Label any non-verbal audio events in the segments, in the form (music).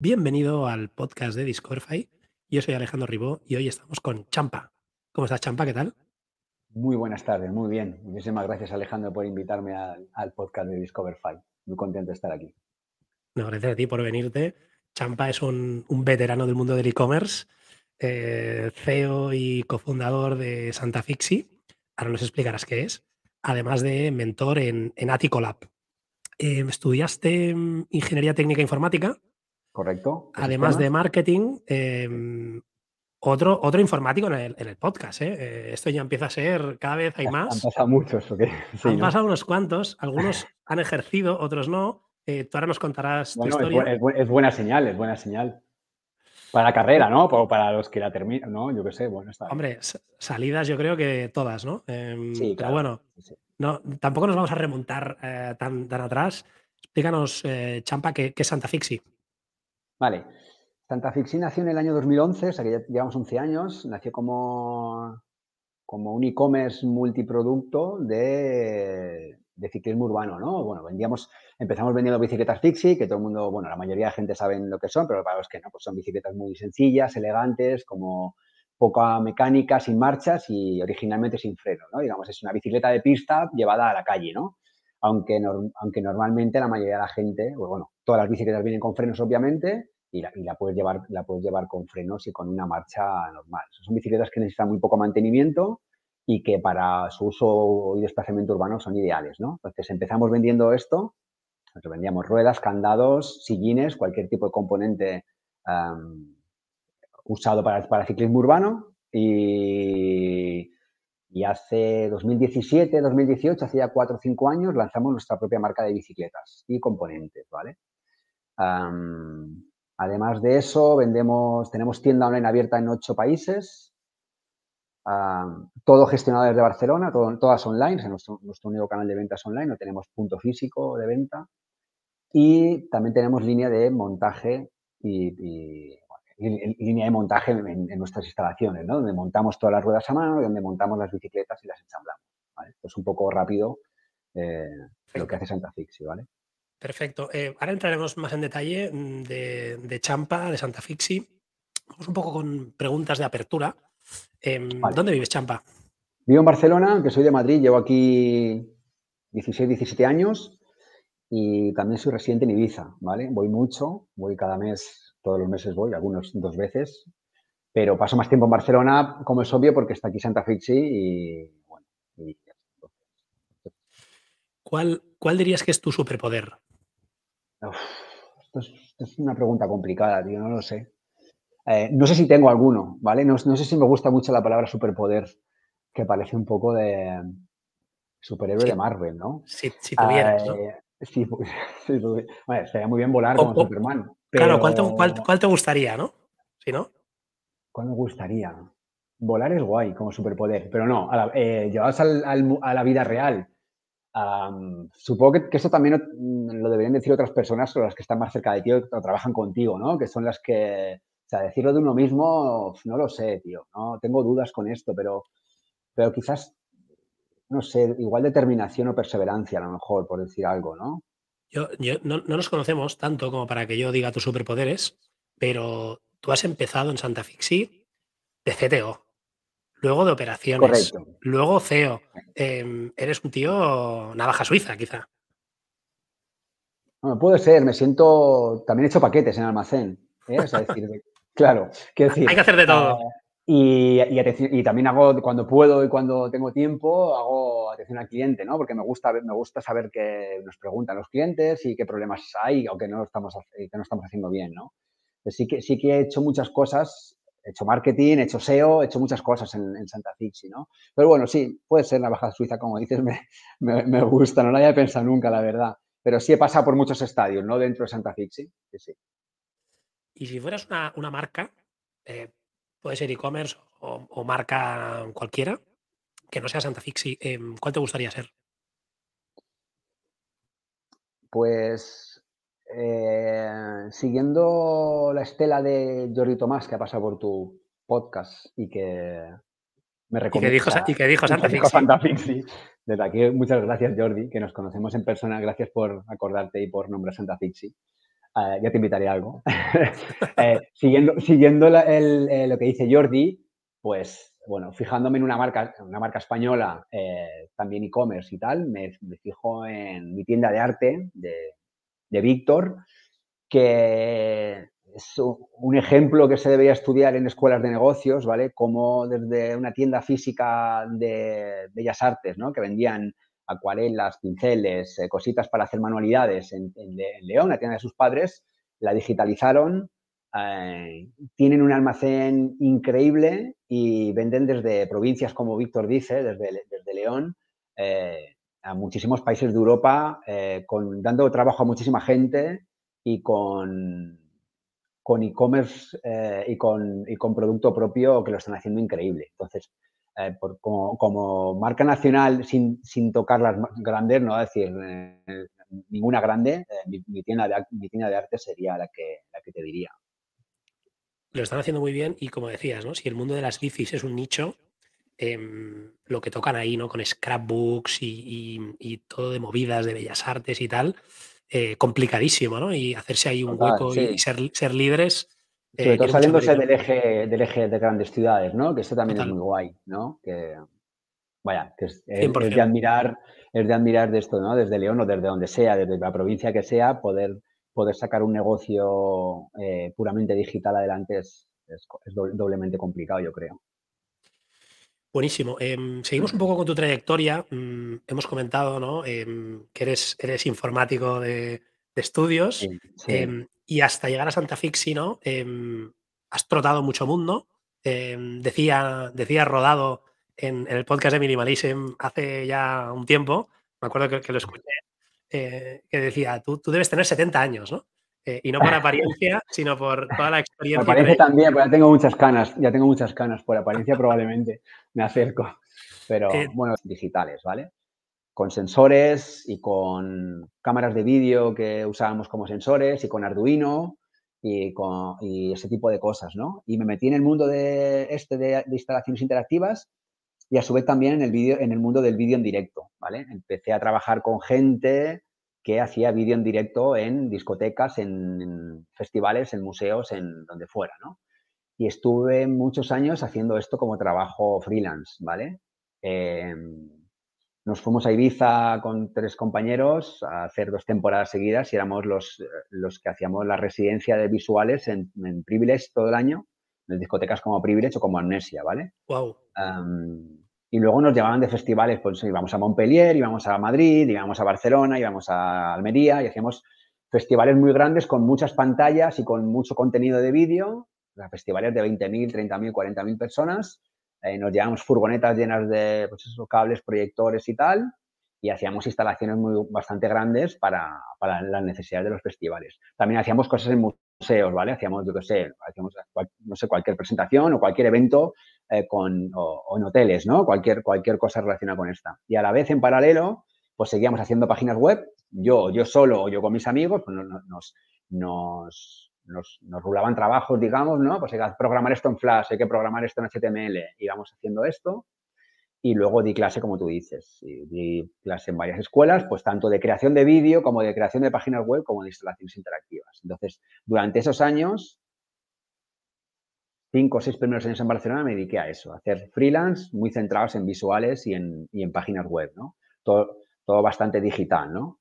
Bienvenido al podcast de Discoverify. Yo soy Alejandro Ribó y hoy estamos con Champa. ¿Cómo estás, Champa? ¿Qué tal? Muy buenas tardes, muy bien. Muchísimas gracias, Alejandro, por invitarme al, podcast de Discoverify. Muy contento de estar aquí. No, gracias a ti por venirte. Champa es un, veterano del mundo del e-commerce, eh, CEO y cofundador de Santa Fixi. Ahora nos explicarás qué es. Además de mentor en, en Aticolab. Eh, estudiaste mm, Ingeniería Técnica Informática. Correcto. Además de marketing, em, otro, otro informático en el, podcast. ¿eh? ¿eh? Esto ya empieza a ser, cada vez hay (laughs) más. Han pasado muchos, ¿ok? (laughs) han pasado unos cuantos, algunos (laughs) han ejercido, otros no. Eh, tú ahora nos contarás tu historia. Es, buena señal, es buena señal. Para la carrera, ¿no? Para los que la terminan, ¿no? Yo qué sé, bueno, está. Hombre, salidas yo creo que todas, ¿no? Em, sí, Pero bueno, no, tampoco nos vamos a remontar tan, tan atrás. Explícanos, eh, Champa, ¿qué, es Santa Fixi? Vale. Santa Fixi nació en el año 2011, o sea que ya llevamos 11 años. Nació como, un e-commerce multiproducto de, ciclismo urbano, ¿no? Bueno, vendíamos, empezamos vendiendo bicicletas Fixie, que todo el mundo, bueno, la mayoría de gente saben lo que son, pero para los que no, pues son bicicletas muy sencillas, elegantes, como poca mecánica, sin marchas y originalmente sin freno, ¿no? Digamos, es una bicicleta de pista llevada a la calle, ¿no? Aunque, aunque normalmente la mayoría de la gente, pues bueno, todas las bicicletas vienen con frenos, obviamente, y la, puedes llevar, la puedes llevar con frenos y con una marcha normal. Son bicicletas que necesitan muy poco mantenimiento, y que para su uso y desplazamiento urbano son ideales, ¿no? Entonces empezamos vendiendo esto, nosotros vendíamos ruedas, candados, sillines, cualquier tipo de componente usado para, para ciclismo urbano y, y hace 2017, 2018, hace ya 4 o 5 años, lanzamos nuestra propia marca de bicicletas y componentes, ¿vale? Además de eso, vendemos, tenemos tienda online abierta en 8 países, todo gestionado desde Barcelona, todas online, nuestro, único canal de ventas online, no tenemos punto físico de venta. Y también tenemos línea de montaje y, línea de montaje en, nuestras instalaciones, ¿no? donde montamos todas las ruedas a mano y donde montamos las bicicletas y las ensamblamos. Esto es un poco rápido eh, lo que hace Santa Fixi, ¿vale? Perfecto. Eh, ahora entraremos más en detalle mm, de, de Champa, de Santa Fixi. Vamos un poco con preguntas de apertura. Em, ¿Dónde vives, Champa? Vivo en Barcelona, aunque soy de Madrid, llevo aquí 16, 17 años y también soy residente en Ibiza, ¿vale? Voy mucho, voy cada mes, todos los meses voy, algunos dos veces, pero paso más tiempo en Barcelona, como es obvio, porque está aquí Santa Fixi y bueno. ¿Cuál, ¿Cuál dirías que es tu superpoder? Esto, es, una pregunta complicada, tío, no lo sé. Eh, no sé si tengo alguno, ¿vale? No, sé si me gusta mucho la palabra superpoder, que parece un poco de superhéroe de Marvel, ¿no? Si, si tuvieras, ¿no? Eh, sí, (laughs) bueno, estaría muy bien volar como Superman. Claro, ¿cuál te, gustaría, no? Si no. ¿Cuál me gustaría? Volar es guay como superpoder, pero no, a eh, llevados a la vida real. Supongo que, eso también lo deberían decir otras personas o las que están más cerca de ti o trabajan contigo, ¿no? Que son las que o sea, decirlo de uno mismo, no lo sé, tío. No tengo dudas con esto, pero, pero quizás, no sé, igual determinación o perseverancia, a lo mejor, por decir algo, ¿no? Yo, no, nos conocemos tanto como para que yo diga tus superpoderes, pero tú has empezado en Santa Fixi de CTO, luego de operaciones, luego CEO. Em, eres un tío navaja suiza, quizá. No, puede ser, me siento. También he hecho paquetes en almacén. ¿eh? O sea, decir, (laughs) Claro, quiero decir. Hay que hacer de todo. y, y, también hago, cuando puedo y cuando tengo tiempo, hago atención al cliente, ¿no? Porque me gusta, me gusta saber qué nos preguntan los clientes y qué problemas hay o que no estamos, que no estamos haciendo bien, ¿no? sí que, sí que he hecho muchas cosas, he hecho marketing, he hecho SEO, he hecho muchas cosas en, Santa Fixi, ¿no? Pero bueno, sí, puede ser la baja suiza, como dices, (laughs) me, me, gusta, no lo había pensado nunca, la verdad. Pero sí he pasado por muchos estadios, ¿no? Dentro de Santa Fixi, sí, sí. Y si fueras una, marca, eh, puede ser e-commerce o, marca cualquiera, que no sea Santa Fixi, em, ¿cuál te gustaría ser? Pues eh, siguiendo la estela de Jordi Tomás que ha pasado por tu podcast y que me recomienda. Y que dijo, Santa, Fixi. Desde aquí, muchas gracias, Jordi, que nos conocemos en persona. Gracias por acordarte y por nombrar Santa Fixi. eh, ya te invitaré a algo. (laughs) Eh, siguiendo siguiendo lo que dice Jordi, pues bueno, fijándome en una marca, una marca española, también e-commerce y tal, me, fijo en mi tienda de arte de, de Víctor, que es un ejemplo que se debería estudiar en escuelas de negocios, ¿vale? Como desde una tienda física de bellas artes, ¿no? Que vendían acuarelas, pinceles, eh, cositas para hacer manualidades en, León, la tienda de sus padres, la digitalizaron, eh, tienen un almacén increíble y venden desde provincias, como Víctor dice, desde, desde León, eh, a muchísimos países de Europa, con, dando trabajo a muchísima gente y con con e-commerce y, con, y con producto propio que lo están haciendo increíble. Entonces, eh, como, marca nacional sin, tocar las grandes, ¿no? Es decir, eh, ninguna grande, eh, mi, tienda de, mi tienda de arte sería la que, la que te diría. Lo están haciendo muy bien y como decías, ¿no? Si el mundo de las bicis es un nicho, em, lo que tocan ahí, ¿no? Con scrapbooks y, todo de movidas de bellas artes y tal, complicadísimo, ¿no? Y hacerse ahí un hueco y ser, ser líderes sobre todo saliéndose del eje, del eje de grandes ciudades, ¿no? Que eso también es muy guay, ¿no? Que, vaya, que es, de admirar, es de admirar de esto, ¿no? Desde León o desde donde sea, desde la provincia que sea, poder, poder sacar un negocio eh, puramente digital adelante es, doblemente complicado, yo creo. Buenísimo. Em, seguimos un poco con tu trayectoria. Mm, hemos comentado ¿no? Em, que eres, eres informático de, estudios. Em, y hasta llegar a Santa Fixi, ¿no? Has trotado mucho mundo. Decía, decía Rodado en, el podcast de Minimalism hace ya un tiempo, me acuerdo que, lo escuché, eh, que decía, tú, tú, debes tener 70 años, ¿no? Eh, y no por apariencia, (laughs) sino por toda la experiencia. Por apariencia también, porque ya tengo muchas canas, ya tengo muchas canas, por apariencia probablemente me acerco, pero eh, bueno, digitales, ¿vale? con sensores y con cámaras de vídeo que usábamos como sensores y con Arduino y, con, ese tipo de cosas, ¿no? Y me metí en el mundo de este de, instalaciones interactivas y a su vez también en el, vídeo en el mundo del vídeo en directo, ¿vale? Empecé a trabajar con gente que hacía vídeo en directo en discotecas, en, festivales, en museos, en donde fuera, ¿no? Y estuve muchos años haciendo esto como trabajo freelance, ¿vale? Em, nos fuimos a Ibiza con tres compañeros a hacer dos temporadas seguidas y éramos los, los que hacíamos la residencia de visuales en, en Privilege todo el año, en discotecas como Privilege o como Amnesia, ¿vale? Wow. Y luego nos llevaban de festivales, pues íbamos a Montpellier, íbamos a Madrid, íbamos a Barcelona, íbamos a Almería y hacíamos festivales muy grandes con muchas pantallas y con mucho contenido de vídeo, festivales de 20.000, 30.000, 40.000 personas eh, nos llevábamos furgonetas llenas de pues cables, proyectores y tal, y hacíamos instalaciones muy, bastante grandes para, para, las necesidades de los festivales. También hacíamos cosas en museos, ¿vale? Hacíamos, yo hacíamos, no sé, cualquier presentación o cualquier evento eh, con, o, en hoteles, ¿no? Cualquier, cualquier cosa relacionada con esta. Y a la vez, en paralelo, pues seguíamos haciendo páginas web, yo, yo solo o yo con mis amigos, pues nos, nos nos, nos rulaban trabajos, digamos, ¿no? Pues hay que programar esto en Flash, hay que programar esto en HTML, íbamos haciendo esto. Y luego di clase, como tú dices, di clase en varias escuelas, pues tanto de creación de vídeo como de creación de páginas web como de instalaciones interactivas. Entonces, durante esos años, cinco o seis primeros años en Barcelona, me dediqué a eso, a hacer freelance muy centrados en visuales y en, y en páginas web, ¿no? Todo, todo bastante digital, ¿no?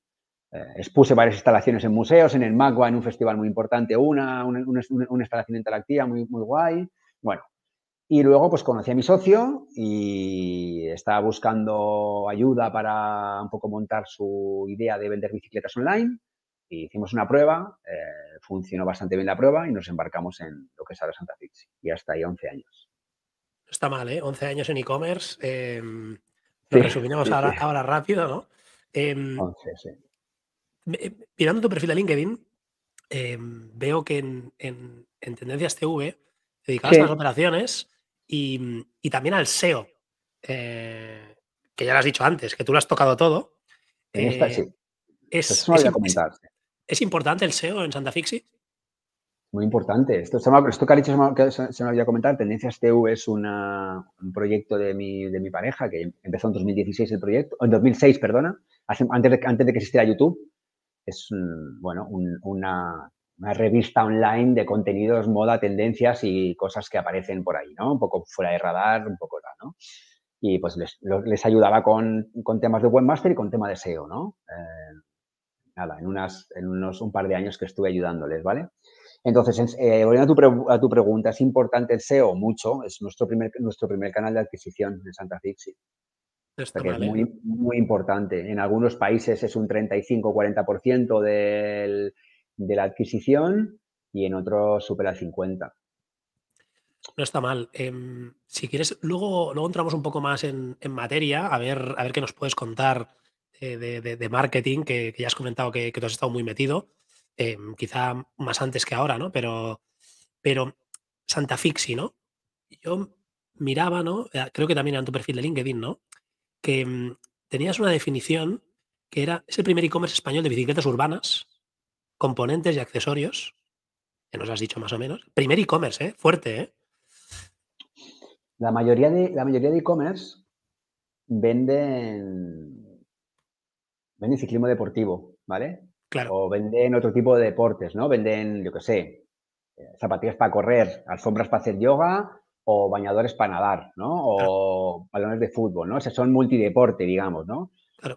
Eh, expuse varias instalaciones en museos, en el MACBA, en un festival muy importante, una, una, instalación interactiva muy, muy guay. Bueno, y luego pues conocí a mi socio y estaba buscando ayuda para un poco montar su idea de vender bicicletas online. Y hicimos una prueba, eh, funcionó bastante bien la prueba y nos embarcamos en lo que es ahora Santa Fixi. Y hasta ahí 11 años. está mal, ¿eh? 11 años en e-commerce. Eh, lo resumimos ahora, rápido, ¿no? 11, em, sí. Eh, mirando tu perfil de LinkedIn, em, veo que en, Tendencias TV dedicabas a las operaciones y, también al SEO, eh, que ya lo has dicho antes, que tú lo has tocado todo. Eh, sí. Es, es, importante el SEO en Santa Fixi? Muy importante. Esto, esto que ha dicho se me, olvidó comentar. Tendencias TV es un proyecto de mi, de mi pareja que empezó en 2016 el proyecto, en 2006, perdona, antes de, antes de que existiera YouTube es bueno, una, una revista online de contenidos, moda, tendencias y cosas que aparecen por ahí, ¿no? Un poco fuera de radar, un poco, ¿no? Y pues les, les ayudaba con, con, temas de webmaster y con tema de SEO, ¿no? Eh, nada, en, unas, en unos un par de años que estuve ayudándoles, ¿vale? Entonces, eh, volviendo a tu, a tu, pregunta, ¿es importante el SEO? Mucho, es nuestro primer, nuestro primer canal de adquisición en Santa Fixi. es muy, muy importante. En algunos países es un 35-40% del, de la adquisición y en otros supera el 50%. No está mal. Em, si quieres, luego, luego entramos un poco más en, materia, a ver, a ver qué nos puedes contar eh, de, de, marketing, que, ya has comentado que, que tú has estado muy metido. Em, quizá más antes que ahora, ¿no? Pero, pero Santa Fixi, ¿no? Yo miraba, ¿no? Eh, creo que también en tu perfil de LinkedIn, ¿no? Que mm, tenías una definición que era, es el primer e-commerce español de bicicletas urbanas, componentes y accesorios, que nos has dicho más o menos. Primer e-commerce, ¿eh? Fuerte, ¿eh? La mayoría de la mayoría de e-commerce venden, venden ciclismo deportivo, ¿vale? O venden otro tipo de deportes, ¿no? Venden, yo qué sé, eh, zapatillas para correr, alfombras para hacer yoga o bañadores para nadar, ¿no? O balones de fútbol, ¿no? O son multideporte, digamos, ¿no?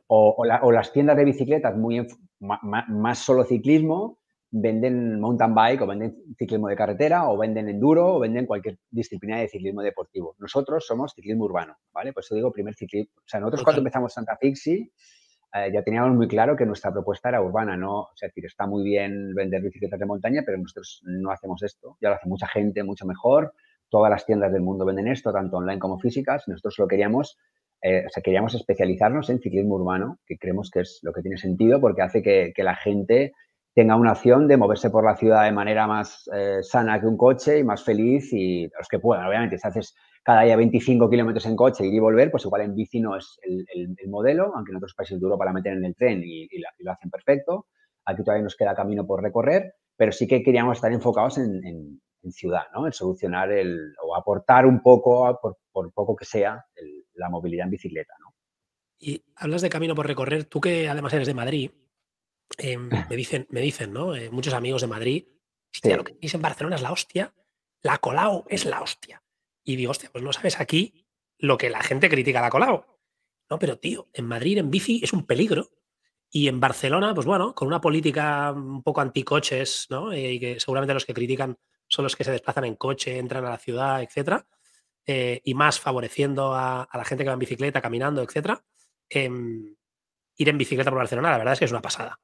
O, las tiendas de bicicletas muy más, solo ciclismo venden mountain bike o venden ciclismo de carretera o venden enduro o venden cualquier disciplina de ciclismo deportivo. Nosotros somos ciclismo urbano, ¿vale? Por eso digo primer ciclismo. O sea, nosotros cuando empezamos Santa Fixi eh, ya teníamos muy claro que nuestra propuesta era urbana, ¿no? O sea, decir, está muy bien vender bicicletas de montaña, pero nosotros no hacemos esto. Ya lo hace mucha gente, mucho mejor. Todas las tiendas del mundo venden esto, tanto online como físicas. Nosotros solo queríamos, eh, o sea, queríamos especializarnos en ciclismo urbano, que creemos que es lo que tiene sentido porque hace que, que la gente tenga una opción de moverse por la ciudad de manera más eh, sana que un coche y más feliz y los que puedan, obviamente, si haces cada día 25 kilómetros en coche, ir y volver, pues igual en bici no es el, modelo, aunque en otros países de Europa la meten en el tren y, lo hacen perfecto. Aquí todavía nos queda camino por recorrer, pero sí que queríamos estar enfocados en, ciudad, ¿no? En solucionar el, o aportar un poco, por, poco que sea, la movilidad en bicicleta, ¿no? Y hablas de camino por recorrer, tú que además eres de Madrid, em, (laughs) me, dicen, me dicen, ¿no? Eh, muchos amigos de Madrid, hostia, lo que dice en Barcelona es la hostia, la Colau es la hostia. Y digo, hostia, pues no sabes aquí lo que la gente critica a la Colau. No, pero tío, en Madrid en bici es un peligro. Y en Barcelona, pues bueno, con una política un poco anticoches, ¿no? Eh, y que seguramente los que critican son los que se desplazan en coche, entran a la ciudad, etcétera. Eh, y más favoreciendo a, la gente que va en bicicleta, caminando, etcétera. Em, ir en bicicleta por Barcelona, la verdad es que es una pasada.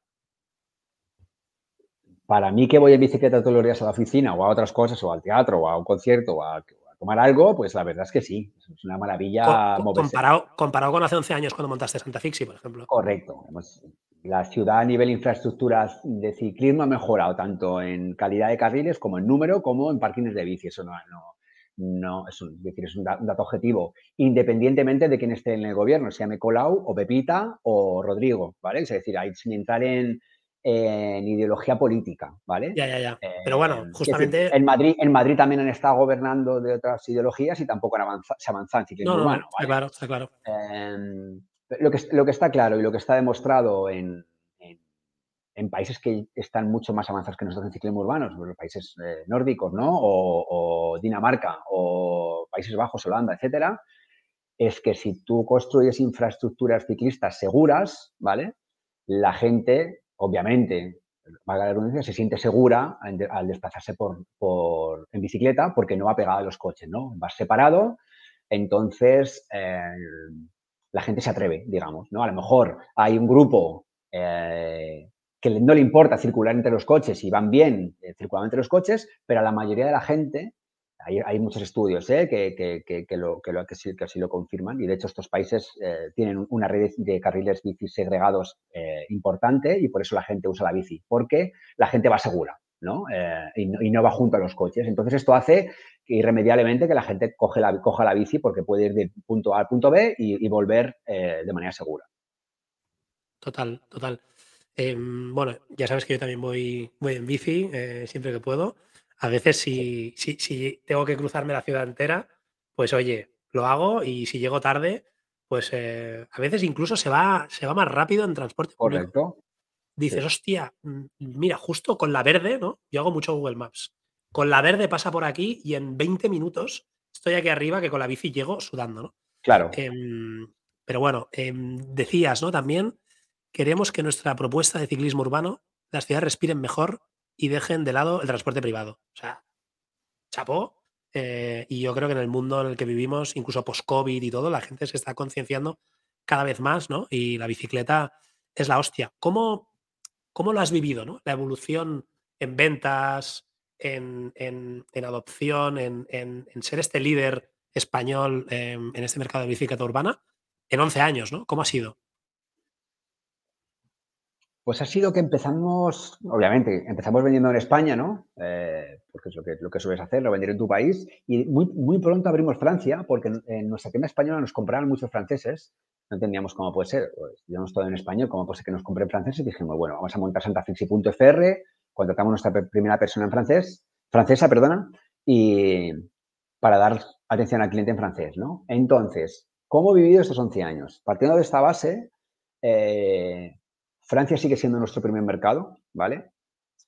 Para mí que voy en bicicleta todos los días a la oficina o a otras cosas, o al teatro, o a un concierto, o a, tomar algo, pues la verdad es que sí, es una maravilla Comparado, comparado con hace 11 años cuando montaste Santa Fixi, por ejemplo. Correcto. La ciudad a nivel infraestructuras de ciclismo ha mejorado tanto en calidad de carriles como en número como en parkings de bici. Eso no, no, es, un, decir, es un, dato objetivo, independientemente de quién esté en el gobierno, se llame Colau o Pepita o Rodrigo, ¿vale? Es decir, sin entrar en, en ideología política, ¿vale? Ya, ya, ya. Pero bueno, eh, justamente... en, Madrid, en Madrid también han estado gobernando de otras ideologías y tampoco han avanzado, se avanzan no, no, Está claro, está claro. Em, lo, que, lo que está claro y lo que está demostrado en, en, países que están mucho más avanzados que nosotros en ciclismo urbano, los países eh, nórdicos, ¿no? O, Dinamarca, o Países Bajos, Holanda, etcétera, es que si tú construyes infraestructuras ciclistas seguras, ¿vale? La gente obviamente, valga la redundancia, se siente segura al, desplazarse por, en bicicleta porque no va pegada a los coches, ¿no? Vas separado, entonces eh, la gente se atreve, digamos, ¿no? A lo mejor hay un grupo eh, que no le importa circular entre los coches y van bien eh, circulando entre los coches, pero a la mayoría de la gente hay, muchos estudios ¿eh? que, lo, que, así lo confirman y de hecho estos países eh, tienen una red de carriles bici segregados eh, importante y por eso la gente usa la bici, porque la gente va segura ¿no? Y, no, va junto a los coches. Entonces esto hace irremediablemente que la gente la, coja la bici porque puede ir de punto A al punto B y, volver de manera segura. Total, total. Em, bueno, ya sabes que yo también voy, voy en bici siempre que puedo. A veces si, si, si, tengo que cruzarme la ciudad entera, pues oye, lo hago y si llego tarde, pues eh, a veces incluso se va, se va más rápido en transporte Correcto. dices, hostia, mm, mira, justo con la verde, ¿no? Yo hago mucho Google Maps. Con la verde pasa por aquí y en 20 minutos estoy aquí arriba que con la bici llego sudando, ¿no? Claro. Em, pero bueno, em, decías, ¿no? También queremos que nuestra propuesta de ciclismo urbano, las ciudades respiren mejor y dejen de lado el transporte privado. O sea, chapó. Eh, y yo creo que en el mundo en el que vivimos, incluso post-COVID y todo, la gente se está concienciando cada vez más, ¿no? Y la bicicleta es la hostia. ¿Cómo, cómo lo has vivido, ¿no? La evolución en ventas, en, adopción, en, ser este líder español em, en este mercado de bicicleta urbana en 11 años, ¿no? ¿Cómo ha sido? Pues ha sido que empezamos, obviamente, empezamos vendiendo en España, ¿no? Eh, porque es lo que, lo que sueles hacer, lo vender en tu país. Y muy, muy pronto abrimos Francia, porque en, nuestra tienda española nos compraban muchos franceses. No entendíamos cómo puede ser. Pues, llevamos todo en español, ¿cómo puede ser que nos compren franceses? Y dijimos, bueno, vamos a montar santafixi.fr, contratamos nuestra primera persona en francés, francesa, perdona, y para dar atención al cliente en francés, ¿no? Entonces, ¿cómo he vivido estos 11 años? Partiendo de esta base, eh, Francia sigue siendo nuestro primer mercado, ¿vale?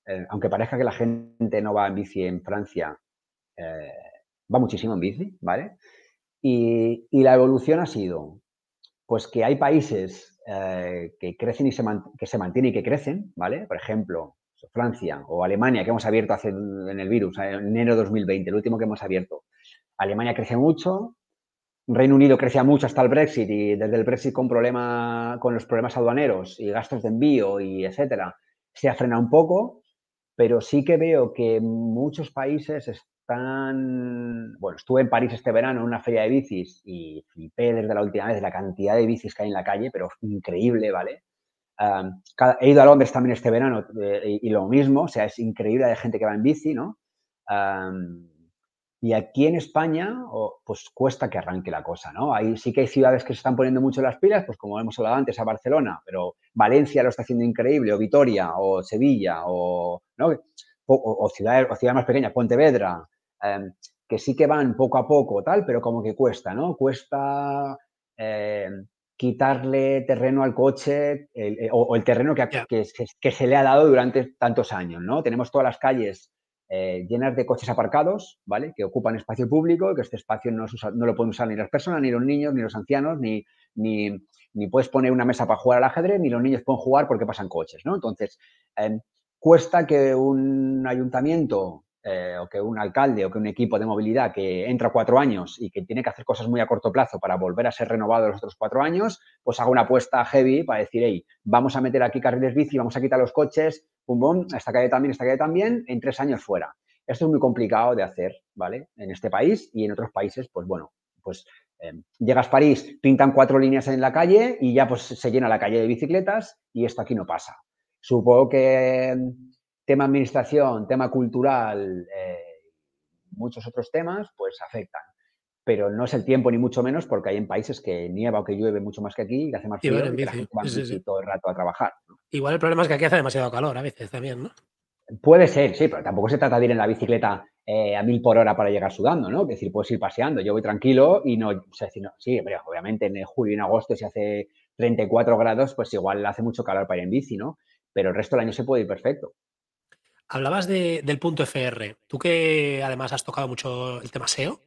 Eh, aunque parezca que la gente no va en bici en Francia, eh, va muchísimo en bici, ¿vale? Y, la evolución ha sido, pues que hay países eh, que crecen y se, que se mantienen y que crecen, ¿vale? Por ejemplo, Francia o Alemania, que hemos abierto hace en el virus, en enero de 2020, el último que hemos abierto. Alemania crece mucho, Reino Unido crecía mucho hasta el Brexit y desde el Brexit con, problema, con los problemas aduaneros y gastos de envío y etcétera, se ha frenado un poco, pero sí que veo que muchos países están... Bueno, estuve en París este verano en una feria de bicis y flipé desde la última vez la cantidad de bicis que hay en la calle, pero increíble, ¿vale? he ido a Londres también este verano eh, y, lo mismo, o sea, es increíble de gente que va en bici, ¿no? Y aquí en España, pues cuesta que arranque la cosa, ¿no? Ahí sí que hay ciudades que se están poniendo mucho las pilas, pues como hemos hablado antes, a Barcelona, pero Valencia lo está haciendo increíble, o Vitoria, o Sevilla, o, ¿no? o, ciudades, más pequeñas, Pontevedra, em, que sí que van poco a poco, tal, pero como que cuesta, ¿no? Cuesta em, quitarle terreno al coche o, el terreno que, que, que, se le ha dado durante tantos años, ¿no? Tenemos todas las calles eh, llenas de coches aparcados, ¿vale? Que ocupan espacio público, que este espacio no, lo pueden usar ni las personas, ni los niños, ni los ancianos, ni, ni, puedes poner una mesa para jugar al ajedrez, ni los niños pueden jugar porque pasan coches, ¿no? Entonces, em, cuesta que un ayuntamiento eh, o que un alcalde o que un equipo de movilidad que entra cuatro años y que tiene que hacer cosas muy a corto plazo para volver a ser renovado los otros cuatro años, pues haga una apuesta heavy para decir, hey, vamos a meter aquí carriles bici, vamos a quitar los coches, pum, pum, esta calle también, esta calle también, en tres años fuera. Esto es muy complicado de hacer, ¿vale? En este país y en otros países, pues bueno, pues eh, llegas a París, pintan cuatro líneas en la calle y ya pues se llena la calle de bicicletas y esto aquí no pasa. Supongo que tema administración, tema cultural, eh, muchos otros temas, pues afectan. Pero no es el tiempo ni mucho menos porque hay en países que nieva o que llueve mucho más que aquí, que hace más frío y, que la gente va todo el rato a trabajar. Igual el problema es que aquí hace demasiado calor a veces también, ¿no? Puede ser, sí, pero tampoco se trata de ir en la bicicleta eh, a mil por hora para llegar sudando, ¿no? Es decir, puedes ir paseando. Yo voy tranquilo y no, o sea, sí, obviamente en julio y en agosto si hace 34 grados, pues igual hace mucho calor para ir en bici, ¿no? Pero el resto del año se puede ir perfecto. Hablabas del punto FR. Tú que además has tocado mucho el tema SEO,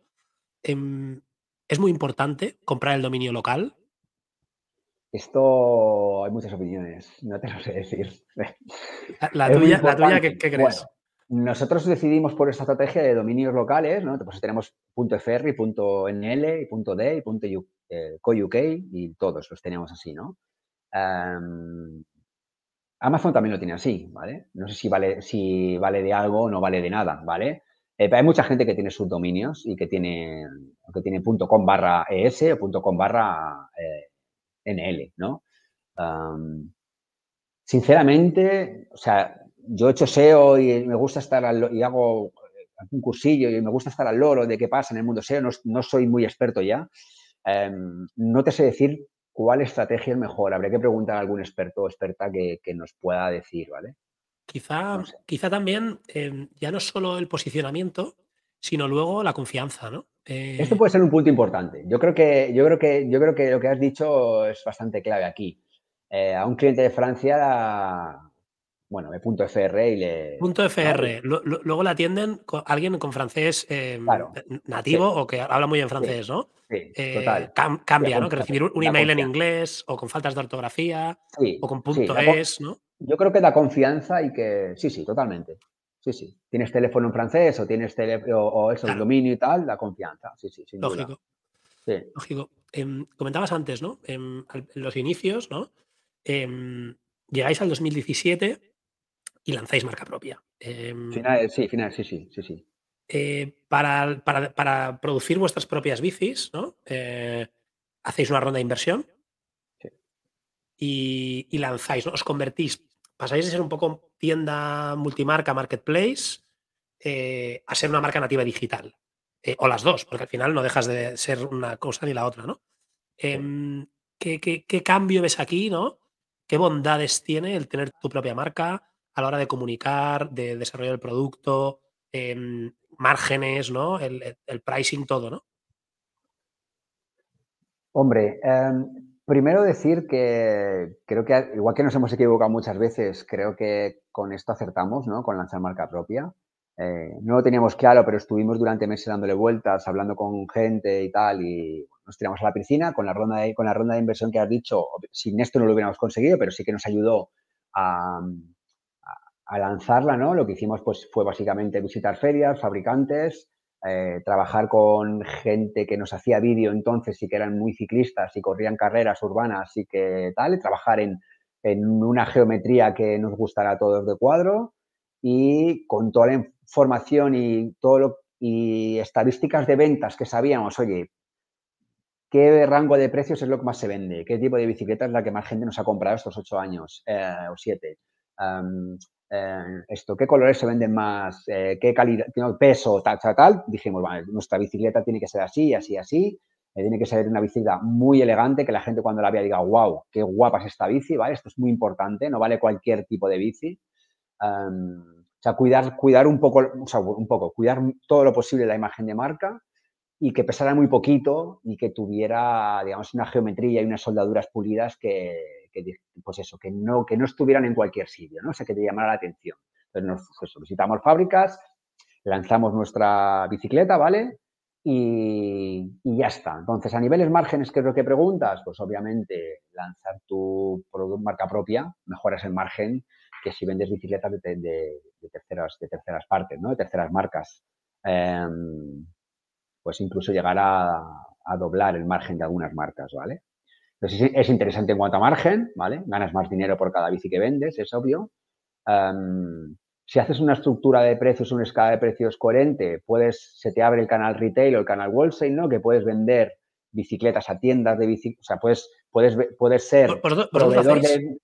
em, ¿es muy importante comprar el dominio local esto hay muchas opiniones, no te lo sé decir. La, (laughs) tuya, la ¿qué, crees? nosotros decidimos por esta estrategia de dominios locales, ¿no? Pues tenemos .fr y .nl y .d y punto eh, .co.uk y todos los tenemos así, ¿no? Amazon también lo tiene así, ¿vale? No sé si vale, si vale de algo o no vale de nada, ¿vale? Eh, hay mucha gente que tiene sus dominios y que tiene, que tiene .com barra es o .com barra eh, NL, ¿no? sinceramente, o sea, yo he hecho SEO y me gusta estar al, y hago un cursillo y me gusta estar al loro de qué pasa en el mundo SEO, no, soy muy experto ya. Em, no te sé decir cuál estrategia es mejor. Habría que preguntar a algún experto o experta que, nos pueda decir, ¿vale? Quizá, quizá también em, ya no solo el posicionamiento, sino luego la confianza, ¿no? Esto eh, puede ser un punto importante. Yo creo que, yo creo que, yo creo que lo que has dicho es bastante clave aquí. Eh, a un cliente de Francia bueno, punto FR y le... Punto FR. Luego la atienden alguien con francés em, nativo o que habla muy bien francés, ¿no? Sí, eh, total. cambia, ¿no? Que recibir un email en inglés o con faltas de ortografía o con punto es, ¿no? Yo creo que da confianza y que... Sí, sí, totalmente. Sí, sí. Tienes teléfono en francés o tienes teléfono o, eso, el dominio y tal, da confianza. Sí, sí, sin Lógico. Sí. Lógico. Em, comentabas antes, ¿no? En, los inicios, ¿no? Em, llegáis al 2017 y lanzáis marca propia. Em, finales, sí, finales, sí, sí, sí, sí. Eh, para, para, producir vuestras propias bicis, ¿no? Eh, hacéis una ronda de inversión sí. y, lanzáis, ¿no? Os convertís, pasáis de ser un poco tienda multimarca, marketplace, eh, a ser una marca nativa digital. o las dos, porque al final no dejas de ser una cosa ni la otra, ¿no? Em, ¿qué, qué, cambio ves aquí, ¿no? ¿Qué bondades tiene el tener tu propia marca a la hora de comunicar, de desarrollar el producto, em, márgenes, ¿no? El, pricing, todo, ¿no? Hombre, em, primero decir que creo que, igual que nos hemos equivocado muchas veces, creo que con esto acertamos, ¿no? Con lanzar marca propia. Eh, no lo teníamos claro, pero estuvimos durante meses dándole vueltas, hablando con gente y tal, y nos tiramos a la piscina con la ronda de, con la ronda de inversión que has dicho. Sin esto no lo hubiéramos conseguido, pero sí que nos ayudó a, a lanzarla, ¿no? Lo que hicimos pues, fue básicamente visitar ferias, fabricantes, eh, trabajar con gente que nos hacía vídeo entonces y que eran muy ciclistas y corrían carreras urbanas y que tal, trabajar en, en una geometría que nos gustara a todos de cuadro y con toda la información y todo y estadísticas de ventas que sabíamos, oye, ¿qué rango de precios es lo que más se vende? ¿Qué tipo de bicicleta es la que más gente nos ha comprado estos ocho años eh, o siete? Eh, esto, qué colores se venden más, eh, qué calidad, peso, tal, tal, tal. Dijimos, nuestra bicicleta tiene que ser así, así, así. Eh, tiene que ser una bicicleta muy elegante, que la gente cuando la vea diga, wow, qué guapa es esta bici, ¿vale? Esto es muy importante, no vale cualquier tipo de bici. O sea, cuidar, cuidar un poco, un poco, cuidar todo lo posible la imagen de marca y que pesara muy poquito y que tuviera, digamos, una geometría y unas soldaduras pulidas que, pues eso, que no, que no estuvieran en cualquier sitio, ¿no? O sea, que te llamara la atención. Entonces, nos pues, visitamos fábricas, lanzamos nuestra bicicleta, ¿vale? Y, ya está. Entonces, a niveles márgenes, ¿qué es lo que preguntas? Pues obviamente lanzar tu marca propia, mejoras el margen que si vendes bicicletas de, terceras, de terceras partes, ¿no? De terceras marcas. Em, pues incluso llegar a, doblar el margen de algunas marcas, ¿vale? Entonces es interesante en cuanto a margen, ¿vale? Ganas más dinero por cada bici que vendes, es obvio. si haces una estructura de precios, una escala de precios coherente, puedes, se te abre el canal retail o el canal wholesale, ¿no? Que puedes vender bicicletas a tiendas de bicicletas, o sea, puedes, puedes, puedes ser proveedor de,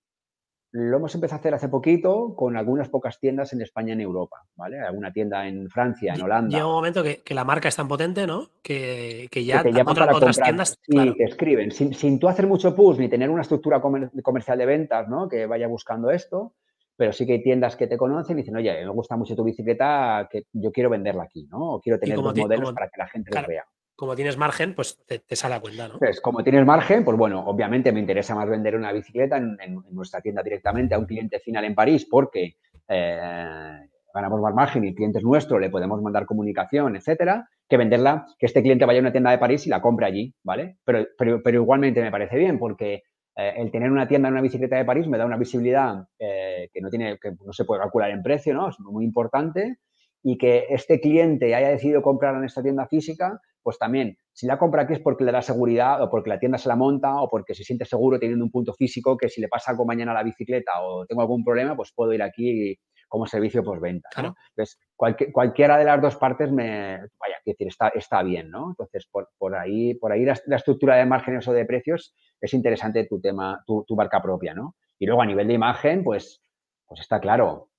lo hemos empezado a hacer hace poquito con algunas pocas tiendas en España y en Europa, ¿vale? Alguna tienda en Francia, en Holanda. Llega un momento que, la marca es tan potente, ¿no? Que, ya que otras tiendas. Sí, que escriben. Sin, tú hacer mucho push ni tener una estructura comercial de ventas, ¿no? Que vaya buscando esto, pero sí que hay tiendas que te conocen y dicen, oye, me gusta mucho tu bicicleta, que yo quiero venderla aquí, ¿no? O quiero tener dos modelos para que la gente los vea como tienes margen, pues te, sale a cuenta, ¿no? Pues como tienes margen, pues bueno, obviamente me interesa más vender una bicicleta en, nuestra tienda directamente a un cliente final en París porque eh, ganamos más margen y el cliente es nuestro, le podemos mandar comunicación, etcétera, que venderla, que este cliente vaya a una tienda de París y la compre allí, ¿vale? Pero, pero, pero igualmente me parece bien porque eh, el tener una tienda en una bicicleta de París me da una visibilidad eh, que no tiene, que no se puede calcular en precio, ¿no? Es muy importante y que este cliente haya decidido comprar en esta tienda física, pues también, si la compra aquí es porque le da seguridad o porque la tienda se la monta o porque se siente seguro teniendo un punto físico que si le pasa algo mañana a la bicicleta o tengo algún problema, pues puedo ir aquí como servicio postventa. ¿no? Entonces, cualquiera de las dos partes me, vaya, decir, está, está bien, ¿no? Entonces, por, por ahí, por ahí la, estructura de márgenes o de precios es interesante tu tema, tu, tu marca propia, ¿no? Y luego a nivel de imagen, pues, pues está claro,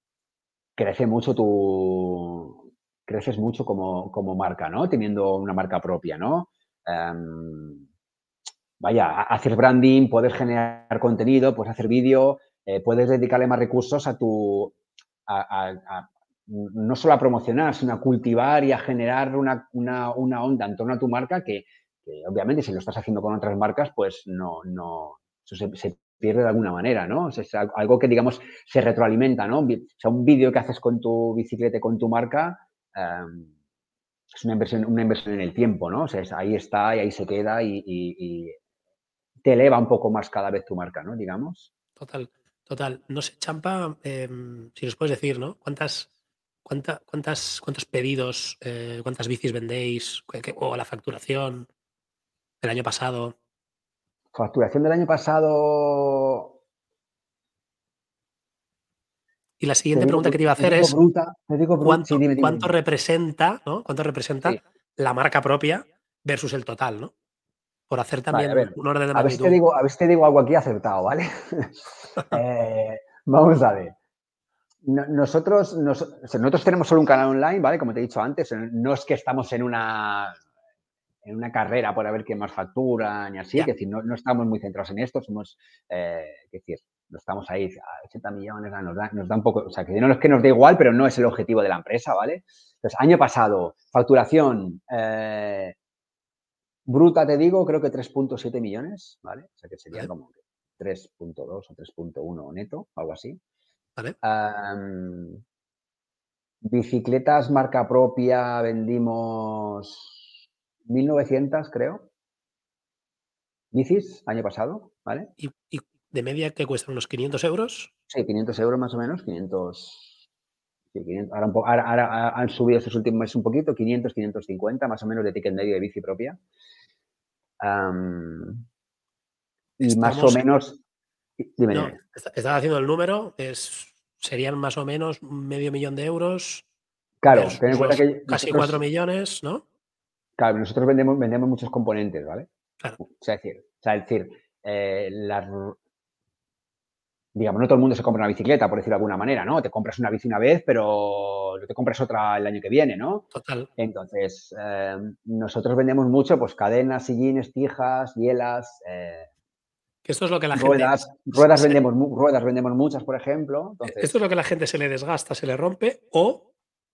crece mucho tu, creces mucho como, como marca, ¿no? Teniendo una marca propia, ¿no? Em, vaya, hacer branding, puedes generar contenido, puedes hacer vídeo, eh, puedes dedicarle más recursos a tu, no solo a promocionar, sino a cultivar y a generar una, onda en torno a tu marca que, obviamente si lo estás haciendo con otras marcas, pues no, no, se, pierde de alguna manera, ¿no? es algo que, digamos, se retroalimenta, ¿no? O sea, un vídeo que haces con tu bicicleta, con tu marca, em, es una inversión, una inversión en el tiempo, ¿no? O sea, ahí está y ahí se queda y, te eleva un poco más cada vez tu marca, ¿no? Digamos. Total, total. No sé, Champa, em, si nos puedes decir, ¿no? ¿Cuántas, cuántas, cuántos pedidos, eh, cuántas bicis vendéis o la facturación del año pasado? Facturación del año pasado. Y la siguiente pregunta que te iba a hacer es: ¿cuánto, representa, ¿no? ¿Cuánto representa la marca propia versus el total, ¿no? Por hacer también un orden de magnitud. A ver, si te digo, a ver si te digo algo aquí acertado, ¿vale? (laughs) (laughs) Eh, vamos a ver. Nosotros, nosotros tenemos solo un canal online, ¿vale? Como te he dicho antes, no es que estamos en una en una carrera por ver qué más factura ni así, es decir, no, estamos muy centrados en esto, somos, eh, decir, no estamos ahí a 80 millones, nos da, nos da un poco, o sea, que no es que nos dé igual, pero no es el objetivo de la empresa, ¿vale? Entonces, año pasado, facturación eh, bruta, te digo, creo que 3.7 millones, ¿vale? O sea, que sería como 3.2 o 3.1 neto, algo así. Vale. bicicletas marca propia vendimos 1.900, creo. Bicis, año pasado, ¿vale? ¿Y, de media qué cuestan? ¿Unos 500 euros? Sí, 500 euros más o menos, 500... ahora, han subido estos últimos meses un poquito, 500, 550 más o menos de ticket medio de bici propia. y más o menos... Dime, estaba haciendo el número, es, serían más o menos medio millón de euros. Claro, ten en cuenta que... Casi 4 millones, ¿no? Claro, nosotros vendemos, vendemos muchos componentes, ¿vale? O sea, es decir, o sea, decir eh, digamos, no todo el mundo se compra una bicicleta, por decirlo de alguna manera, ¿no? Te compras una bici una vez, pero no te compras otra el año que viene, ¿no? Total. Entonces, eh, nosotros vendemos mucho, pues, cadenas, sillines, tijas, bielas. Eh, que esto es lo que la ruedas, gente. Ruedas, vendemos, ruedas vendemos muchas, por ejemplo. Esto es lo que la gente se le desgasta, se le rompe o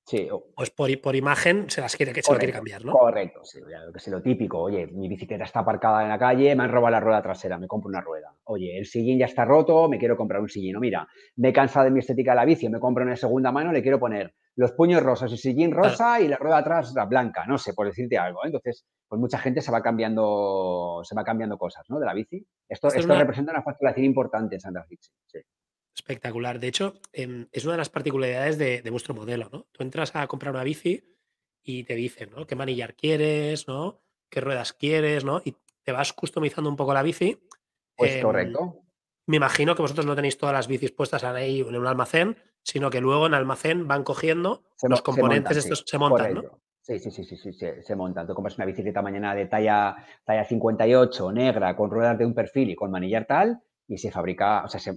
Sí. Pues por, por imagen se las quiere, que se lo quiere cambiar, ¿no? Correcto, sí. Lo que es lo típico. Oye, mi bicicleta está aparcada en la calle, me han robado la rueda trasera, me compro una rueda. Oye, el sillín ya está roto, me quiero comprar un sillín. mira, me he cansado de mi estética de la bici, me compro una segunda mano, le quiero poner los puños rosas y sillín rosa y la rueda atrás la blanca, no sé, por decirte algo. ¿eh? Entonces, pues mucha gente se va cambiando, se va cambiando cosas, ¿no? De la bici. Esto, esto, representa una facturación importante en Santa Fe. Sí. Espectacular. De hecho, em, es una de las particularidades de, vuestro modelo, ¿no? Tú entras a comprar una bici y te dicen, ¿no? ¿Qué manillar quieres, ¿no? ¿Qué ruedas quieres, ¿no? Y te vas customizando un poco la bici. Pues em, correcto. Me imagino que vosotros no tenéis todas las bicis puestas ahí en un almacén, sino que luego en almacén van cogiendo los componentes estos, se montan, ¿no? Sí, sí, sí, sí, sí, se, montan. Tú compras una bicicleta mañana de talla, talla 58, negra, con ruedas de un perfil y con manillar tal, y se fabrica, o sea, se,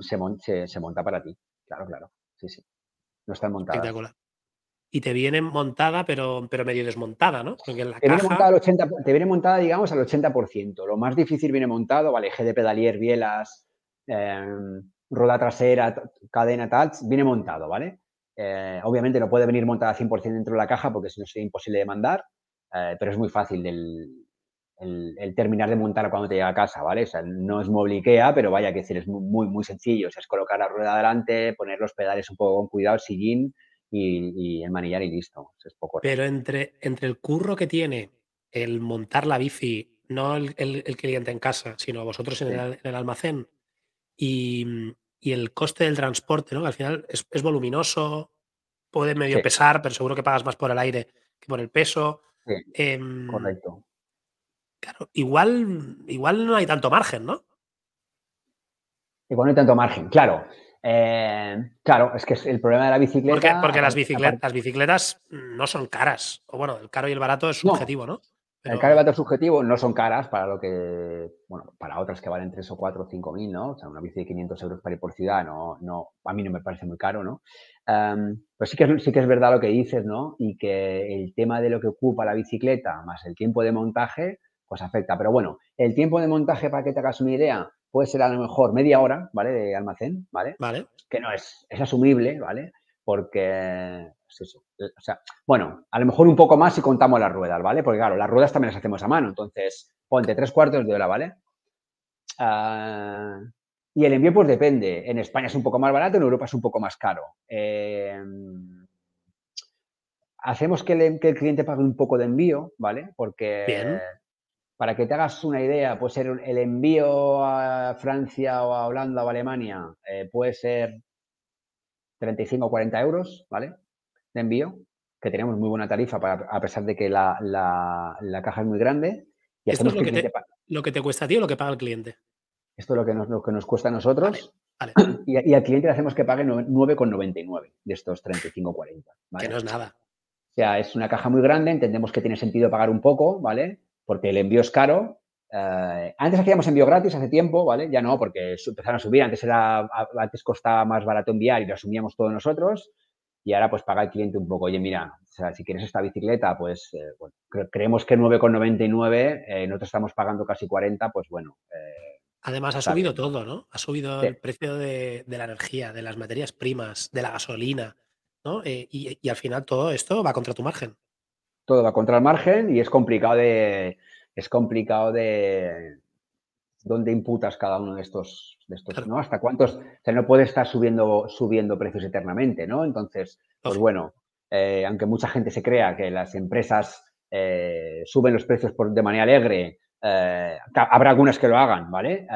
se, monta para ti. Claro, claro. Sí, sí. No está montada. Espectacular. Y te viene montada, pero, pero medio desmontada, ¿no? te, viene montada al 80, te viene montada, digamos, al 80%. Lo más difícil viene montado, vale, eje de pedalier, bielas, em, rueda trasera, cadena, tal, viene montado, ¿vale? Eh, obviamente no puede venir montada 100% dentro de la caja porque si no sería imposible de mandar, eh, pero es muy fácil del, el, terminar de montar cuando te llega a casa, ¿vale? O sea, no es mueble Ikea, pero vaya que decir, es muy, muy sencillo. O sea, es colocar la rueda adelante, poner los pedales un poco con cuidado, el sillín y, el manillar y listo. es poco pero entre, entre el curro que tiene el montar la bici, no el, cliente en casa, sino vosotros en, el, almacén, y, el coste del transporte, ¿no? Que al final es, voluminoso, puede medio pesar, pero seguro que pagas más por el aire que por el peso. Em, correcto. Claro, igual, igual no hay tanto margen, ¿no? Igual no hay tanto margen, claro. Eh, claro, es que es el problema de la bicicleta. Porque, las, bicicletas, bicicletas no son caras. O bueno, el caro y el barato es subjetivo, ¿no? El caro y el barato es subjetivo, no son caras para lo que, bueno, para otras que valen 3 o 4 o 5 mil, ¿no? O sea, una bici de 500 euros para ir por ciudad, no, no, a mí no me parece muy caro, ¿no? pero sí que, sí que es verdad lo que dices, ¿no? Y que el tema de lo que ocupa la bicicleta más el tiempo de montaje, pues afecta. Pero bueno, el tiempo de montaje, para que te hagas una idea, puede ser a lo mejor media hora, ¿vale? De almacén, ¿vale? Vale. Que no es, es asumible, ¿vale? Porque, eso. O sea, bueno, a lo mejor un poco más si contamos las ruedas, ¿vale? Porque claro, las ruedas también las hacemos a mano, entonces ponte tres cuartos de hora, ¿vale? Ah, Y el envío, pues depende. En España es un poco más barato, en Europa es un poco más caro. Em, hacemos que el, cliente pague un poco de envío, ¿vale? Porque para que te hagas una idea, puede ser el envío a Francia o a Holanda o a Alemania, eh, puede ser 35 o 40 euros, ¿vale? De envío, que tenemos muy buena tarifa a pesar de que la, caja es muy grande. Y Esto es lo que, te, lo que, te, cuesta a ti o lo que paga el cliente. Esto es lo que nos, lo que nos cuesta a nosotros. (clears throat) Y, al cliente le hacemos que pague 9,99 de estos 35,40. ¿vale? Que no es nada. O sea, es una caja muy grande, entendemos que tiene sentido pagar un poco, ¿vale? Porque el envío es caro. Eh, antes hacíamos envío gratis hace tiempo, ¿vale? Ya no, porque empezaron a subir. Antes, era, antes costaba más barato enviar y lo asumíamos todos nosotros. Y ahora pues paga el cliente un poco. Oye, mira, o sea, si quieres esta bicicleta, pues eh, bueno, creemos que 9,99, eh, nosotros estamos pagando casi 40, pues bueno. Eh, Además ha subido todo, ¿no? Ha subido el precio de, la energía, de las materias primas, de la gasolina, ¿no? y, y, al final todo esto va contra tu margen. Todo va contra el margen y es complicado de, es complicado de, dónde imputas cada uno de estos, de estos ¿no? Hasta cuántos, o sea, no puede estar subiendo, subiendo precios eternamente, ¿no? Entonces, pues bueno, eh, aunque mucha gente se crea que las empresas eh, suben los precios por, de manera alegre, eh, habrá algunas que lo hagan, ¿vale?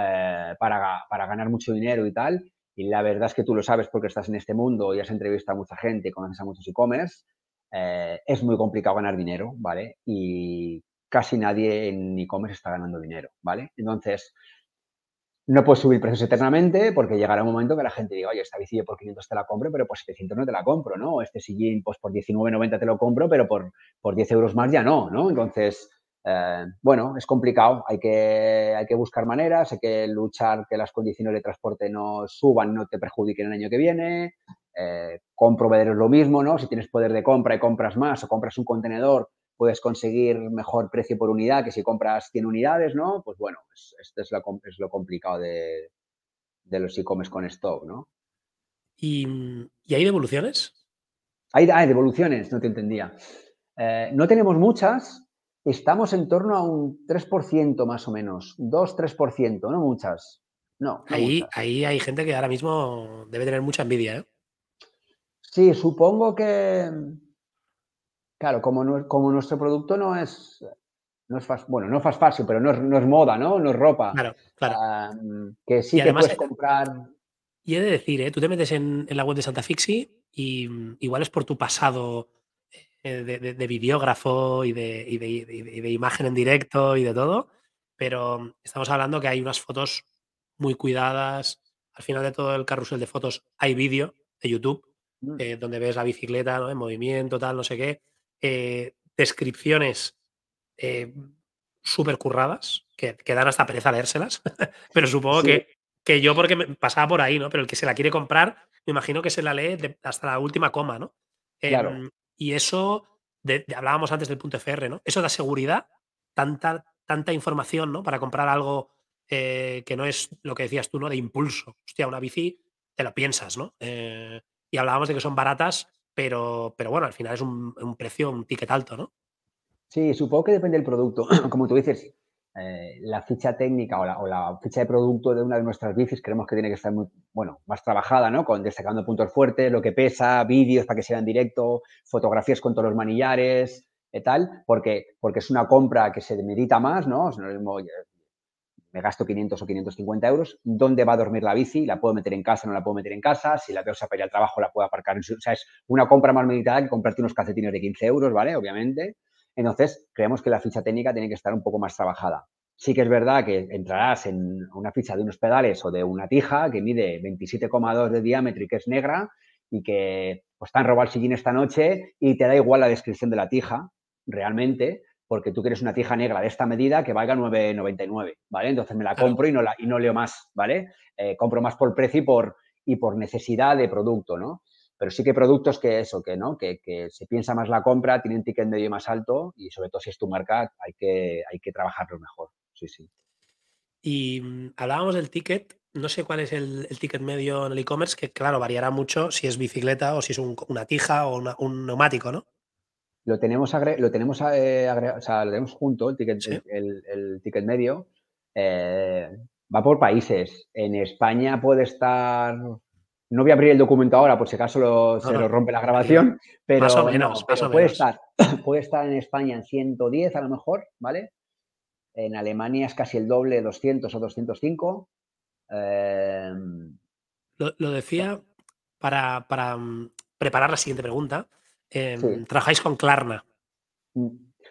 Para, para, ganar mucho dinero y tal. Y la verdad es que tú lo sabes porque estás en este mundo y has entrevistado a mucha gente, conoces a muchos e-commerce. Es muy complicado ganar dinero, ¿vale? Y casi nadie en e-commerce está ganando dinero, ¿vale? Entonces, no puedes subir precios eternamente porque llegará un momento que la gente diga, oye, esta bici por 500 te la compro, pero por 700 no te la compro, ¿no? Este sillín, pues por 19,90 te lo compro, pero por, por 10 euros más ya no, ¿no? Entonces, eh, bueno, es complicado, hay que, hay que buscar maneras, hay que luchar que las condiciones de transporte no suban, no te perjudiquen el año que viene. Eh, con proveedores lo mismo, ¿no? Si tienes poder de compra y compras más o compras un contenedor, puedes conseguir mejor precio por unidad que si compras 100 unidades, ¿no? Pues bueno, esto es lo, es lo complicado de, los e-commerce con stock, ¿no? ¿Y, hay devoluciones? Hay, hay, devoluciones, no te entendía. Eh, no tenemos muchas, estamos en torno a un 3% más o menos, 2-3%, no muchas. No, ahí, ahí hay gente que ahora mismo debe tener mucha envidia, ¿eh? Sí, supongo que, Claro, como, como nuestro producto no es, no es bueno, no es fast fashion, pero no es, moda, ¿no? No es ropa. Claro, claro. que sí que puedes comprar. Y he de decir, ¿eh? tú te metes en, la web de Santa Fixi y mm, igual es por tu pasado eh, de, videógrafo y de, y de, imagen en directo y de todo, pero estamos hablando que hay unas fotos muy cuidadas. Al final de todo el carrusel de fotos hay vídeo de YouTube, mm. eh, donde ves la bicicleta ¿no? en movimiento, tal, no sé qué. Eh, descripciones eh, súper curradas, que, dan hasta pereza leérselas, (laughs) pero supongo que, que, yo porque me pasaba por ahí, ¿no? Pero el que se la quiere comprar, me imagino que se la lee hasta la última coma, ¿no? Em, y eso, hablábamos antes del punto FR, ¿no? Eso da seguridad, tanta, tanta información, ¿no? Para comprar algo eh, que no es lo que decías tú, ¿no? De impulso. Hostia, una bici, te lo piensas, ¿no? Y hablábamos de que son baratas pero, pero bueno, al final es un, precio, un ticket alto, ¿no? Sí, supongo que depende del producto. (clears throat) Como tú dices, eh, la ficha técnica o la, ficha de producto de una de nuestras bicis creemos que tiene que estar muy, bueno, más trabajada, ¿no? Con destacando puntos fuertes, lo que pesa, vídeos para que sea en directo, fotografías con todos los manillares, y tal, porque, porque es una compra que se medita más, ¿no? Me gasto 500 o 550 euros, ¿dónde va a dormir la bici? ¿La puedo meter en casa no la puedo meter en casa? Si la veo para ir al trabajo, la puedo aparcar. O sea, es una compra más meditada que comprarte unos calcetines de 15 euros, ¿vale? Obviamente. Entonces, creemos que la ficha técnica tiene que estar un poco más trabajada. Sí que es verdad que entrarás en una ficha de unos pedales o de una tija que mide 27,2 de diámetro y que es negra y que pues, te han robado el sillín esta noche y te da igual la descripción de la tija, realmente, porque tú quieres una tija negra de esta medida que valga 9,99, ¿vale? Entonces me la compro y no, la, y no leo más, ¿vale? Eh, compro más por precio y por, y por necesidad de producto, ¿no? Pero sí que productos que eso, que no, que, se piensa más la compra, tienen ticket medio más alto y sobre todo si es tu marca hay que, hay que trabajarlo mejor. Sí, sí. Y mm, hablábamos del ticket, no sé cuál es el, ticket medio en el e-commerce, que claro, variará mucho si es bicicleta o si es una tija o un neumático, ¿no? Lo tenemos, lo tenemos, eh, o sea, lo tenemos junto, el ticket, el, ticket medio. Eh, Va por países. En España puede estar no voy a abrir el documento ahora por si acaso se lo rompe la grabación, pero, más o menos, puede, Estar, (clears throat) puede estar en España en 110 a lo mejor, ¿vale? En Alemania es casi el doble, 200 o 205. Em, lo, decía para, mm, preparar la siguiente pregunta. Em, ¿Trabajáis con Klarna? Mm,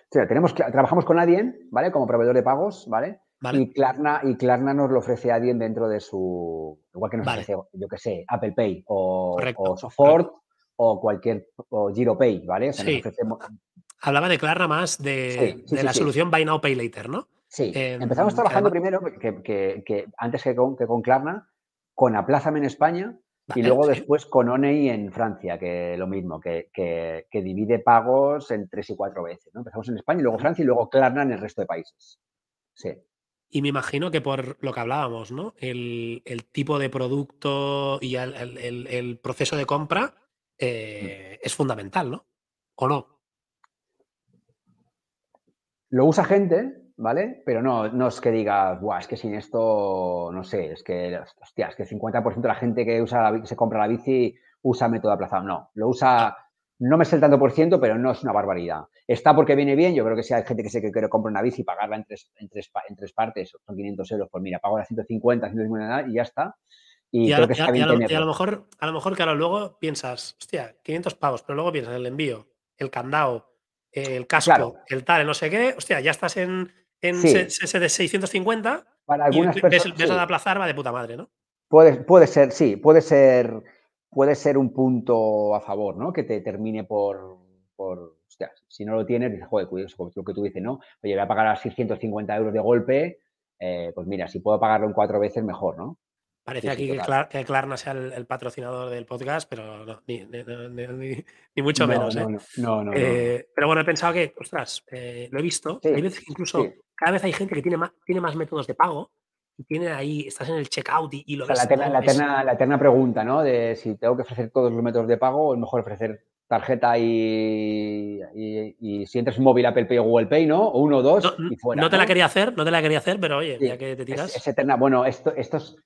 tenemos, trabajamos con Adyen, ¿vale? Como proveedor de pagos, ¿vale? Y, Klarna, y Klarna nos lo ofrece a alguien dentro de su. Igual que nos ofrece, yo que sé, Apple Pay o, o o cualquier. o GiroPay, ¿vale? sí. Hablaba de Klarna más de, la solución Buy Now Pay Later, ¿no? Sí. Empezamos trabajando primero, que, antes que con, que con Klarna, con Aplázame en España y luego después con Oney en Francia, que lo mismo, que, divide pagos en tres y cuatro veces. ¿no? Empezamos en España y luego Francia y luego Klarna en el resto de países. Sí. Y me imagino que por lo que hablábamos, ¿no? El, tipo de producto y el, proceso de compra mm. eh, es fundamental, ¿no? ¿O no? Lo usa gente, ¿vale? Pero no, no es que digas, Buah, es que sin esto, no sé, es que, hostia, es que el 50% de la gente que usa la, se compra la bici usa método aplazado. No, lo usa no me sé el tanto por ciento, pero no es una barbaridad. Está porque viene bien. Yo creo que si hay gente que sé que quiere comprar una bici y pagarla en tres, en tres, en tres partes, son 500 euros, pues mira, pago las 150, 150 y ya está. Y, creo a, que está bien a, lo, y a, lo, mejor, a lo mejor, claro, luego piensas, hostia, 500 pavos, pero luego piensas el envío, el candado, el casco, el tal, el no sé qué, hostia, ya estás en, en ese de 650 Para algunas y personas, ves, a aplazar, va de puta madre, ¿no? Puede, puede ser, sí, puede ser puede ser un punto a favor, ¿no? Que te termine por, por si no lo tienes, dices, joder, curioso, lo que tú dices, ¿no? Oye, voy a pagar a 650 euros de golpe, eh, pues mira, si puedo pagarlo en cuatro veces, mejor, ¿no? Parece aquí que, Klarna sea el, patrocinador del podcast, pero no, ni, mucho menos. ¿eh? No, no, eh, Pero bueno, he pensado que, ostras, eh, lo he visto. hay veces que incluso cada vez hay gente que tiene más, tiene más métodos de pago tiene ahí, estás en el checkout y, lo ves. La eterna, la, eterna, pregunta, ¿no? De si tengo que ofrecer todos los métodos de pago o es mejor ofrecer tarjeta y, y, si entras en móvil Apple Pay o Google Pay, ¿no? O uno o dos y fuera. No te la quería hacer, no te la quería hacer, pero oye, ya que te tiras. Es, eterna. Bueno, esto, estos,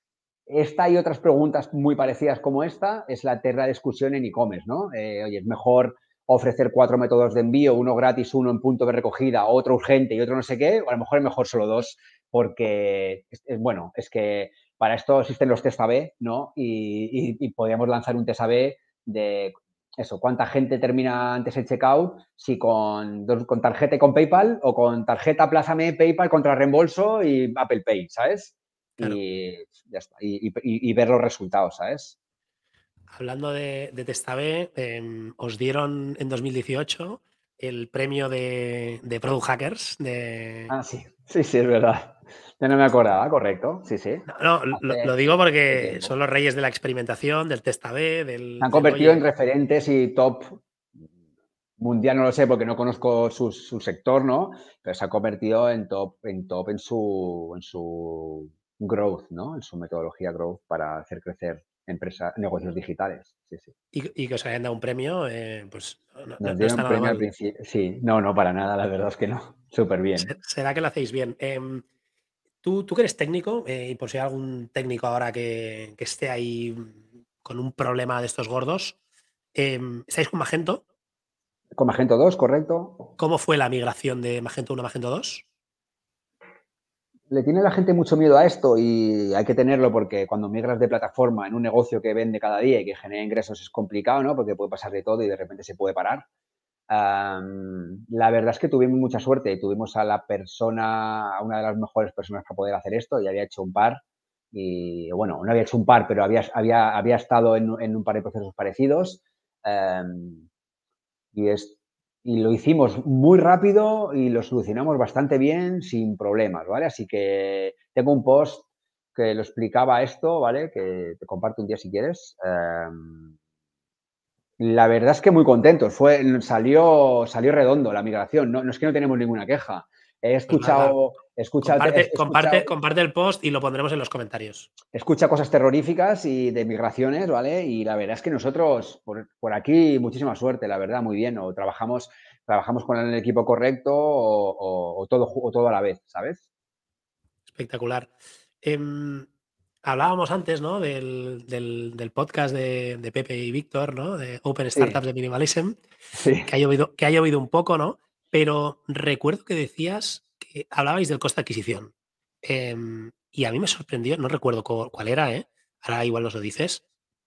esta y otras preguntas muy parecidas como esta es la eterna discusión en e-commerce, ¿no? Eh, oye, es mejor ofrecer cuatro métodos de envío, uno gratis, uno en punto de recogida, otro urgente y otro no sé qué, o a lo mejor es mejor solo dos porque, bueno, es que para esto existen los test AB, ¿no? Y, podríamos lanzar un test AB de eso, cuánta gente termina antes el checkout, si con, con tarjeta y con PayPal o con tarjeta Plázame, PayPal contra reembolso y Apple Pay, ¿sabes? Y ya está, y, ver los resultados, ¿sabes? Hablando de, de Test AB, em, os dieron en 2018 el premio de, de Product Hackers. De... Ah, sí, sí, sí, es verdad. Ya no me acordaba, correcto. Sí, sí. No, lo, digo porque son los reyes de la experimentación, del test AB, del. Se han convertido en referentes y top mundial, no lo sé porque no conozco su, sector, ¿no? Pero se ha convertido en top en, top en, su, en su growth, ¿no? En su metodología growth para hacer crecer empresas, negocios digitales. Sí, sí. Y, que os hayan dado un premio, eh, pues no, Nos dieron un premio al principio. Sí, no, no, para nada, la verdad es que no. (laughs) Súper bien. Será que lo hacéis bien. Em, Tú, tú que eres técnico, eh, y por si hay algún técnico ahora que, esté ahí con un problema de estos gordos, em, ¿estáis con Magento? Con Magento 2, correcto. ¿Cómo fue la migración de Magento 1 a Magento 2? Le tiene la gente mucho miedo a esto y hay que tenerlo porque cuando migras de plataforma en un negocio que vende cada día y que genera ingresos es complicado, ¿no? Porque puede pasar de todo y de repente se puede parar. La verdad es que tuvimos mucha suerte. Y tuvimos a la persona, a una de las mejores personas para poder hacer esto y había hecho un par y bueno, no había hecho un par, pero había, había, había estado en, un par de procesos parecidos. Y, es, y lo hicimos muy rápido y lo solucionamos bastante bien sin problemas, ¿vale? Así que tengo un post que lo explicaba esto, ¿vale? Que te comparto un día si quieres. La verdad es que muy contentos. Fue, salió, salió redondo la migración. No, es que no tenemos ninguna queja. He escuchado. escuchado, comparte, comparte, el post y lo pondremos en los comentarios. Escucha cosas terroríficas y de migraciones, ¿vale? Y la verdad es que nosotros, por, aquí, muchísima suerte, la verdad, muy bien. O trabajamos, trabajamos con el equipo correcto o, todo, o todo a la vez, ¿sabes? Espectacular. Em, hablábamos antes, ¿no? Del, del, podcast de, de, Pepe y Víctor, ¿no? De Open Startups de Minimalism, que, ha llovido, que ha llovido un poco, ¿no? Pero recuerdo que decías que hablabais del coste de adquisición. Em, y a mí me sorprendió, no recuerdo cuál era, ¿eh? Ahora igual nos lo dices.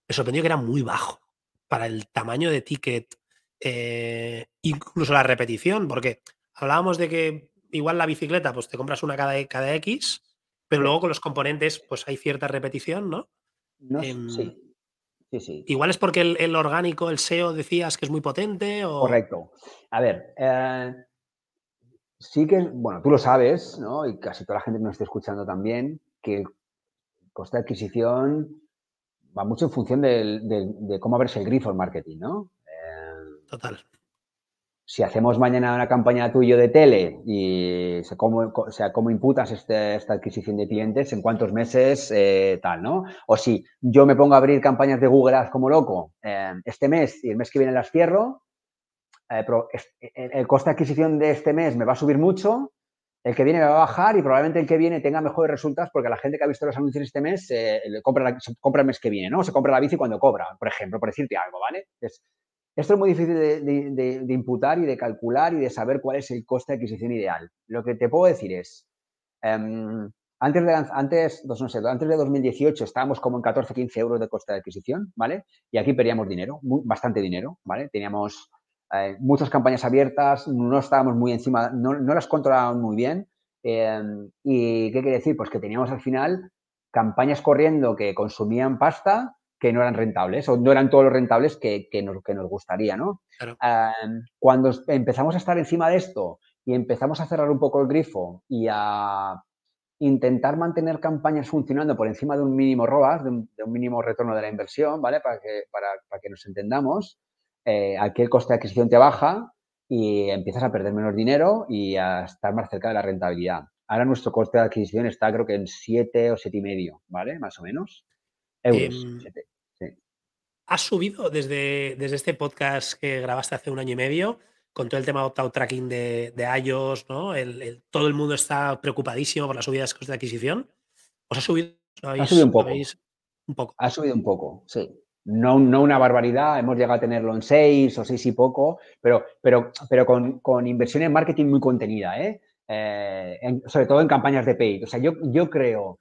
Me sorprendió que era muy bajo para el tamaño de ticket, eh, incluso la repetición, porque hablábamos de que igual la bicicleta, pues te compras una cada, cada X, pero luego con los componentes, pues hay cierta repetición, ¿no? Em, sí. Sí, sí. Igual es porque el, orgánico, el SEO, decías que es muy potente o. Correcto. A ver, eh, sí que, bueno, tú lo sabes, ¿no? Y casi toda la gente que nos esté escuchando también, que el coste de adquisición va mucho en función de, cómo abres el grifo en marketing, ¿no? Eh, Total si hacemos mañana una campaña tuyo de tele y se cómo, sea, cómo imputas este, esta adquisición de clientes, en cuántos meses, eh, tal, ¿no? O si yo me pongo a abrir campañas de Google Ads como loco eh, este mes y el mes que viene las cierro, eh, pero el coste de adquisición de este mes me va a subir mucho, el que viene me va a bajar y probablemente el que viene tenga mejores resultados porque la gente que ha visto los anuncios este mes compra, compra el mes que viene, ¿no? Se compra la bici cuando cobra, por ejemplo, por decirte algo, ¿vale? Esto es muy difícil de, imputar y de calcular y de saber cuál es el coste de adquisición ideal. Lo que te puedo decir es, em, antes, de, antes, no sé, antes de 2018 estábamos como en 14, 15 euros de coste de adquisición, ¿vale? Y aquí perdíamos dinero, bastante dinero, ¿vale? Teníamos eh, muchas campañas abiertas, no estábamos muy encima, no, las controlábamos muy bien. Em, ¿Y qué quiere decir? Pues que teníamos al final campañas corriendo que consumían pasta que no eran rentables o no eran todos los rentables que, nos, que nos, gustaría, ¿no? cuando empezamos a estar encima de esto y empezamos a cerrar un poco el grifo y a intentar mantener campañas funcionando por encima de un mínimo ROAS, de un, mínimo retorno de la inversión, ¿vale? Para que, para, que nos entendamos, eh, aquí el coste de adquisición te baja y empiezas a perder menos dinero y a estar más cerca de la rentabilidad. Ahora nuestro coste de adquisición está creo que en 7 o y medio, ¿vale? Más o menos. Em, ¿Has subido desde, desde este podcast que grabaste hace un año y medio con todo el tema de opt-out tracking de, de iOS, ¿no? El, todo el mundo está preocupadísimo por las subidas de costes de adquisición. ¿Os ha subido? ha subido un poco. un poco. Ha subido un poco, sí. No, no, una barbaridad, hemos llegado a tenerlo en seis o seis y poco, pero, pero, pero con, con inversión en marketing muy contenida, ¿eh? eh sobre todo en campañas de paid. O sea, yo, yo creo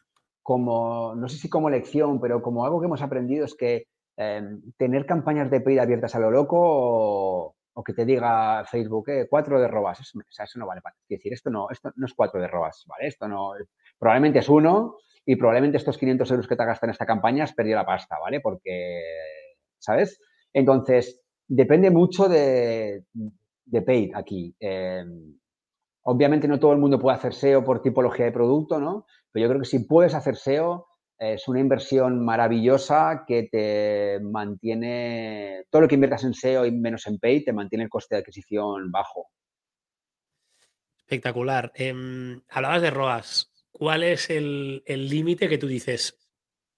como, no sé si como lección, pero como algo que hemos aprendido es que em, tener campañas de paid abiertas a lo loco o, que te diga Facebook, eh, cuatro de robas, eso, no vale para decir, esto no, esto no es cuatro de robas, ¿vale? Esto no, probablemente es uno y probablemente estos 500 euros que te gastan en esta campaña has perdido la pasta, ¿vale? Porque, ¿sabes? Entonces, depende mucho de, de paid aquí. Em, obviamente no todo el mundo puede hacer SEO por tipología de producto, ¿no? Pero yo creo que si puedes hacer SEO, es una inversión maravillosa que te mantiene, todo lo que inviertas en SEO y menos en Pay, te mantiene el coste de adquisición bajo. Espectacular. Em, hablabas de ROAS. ¿Cuál es el límite que tú dices,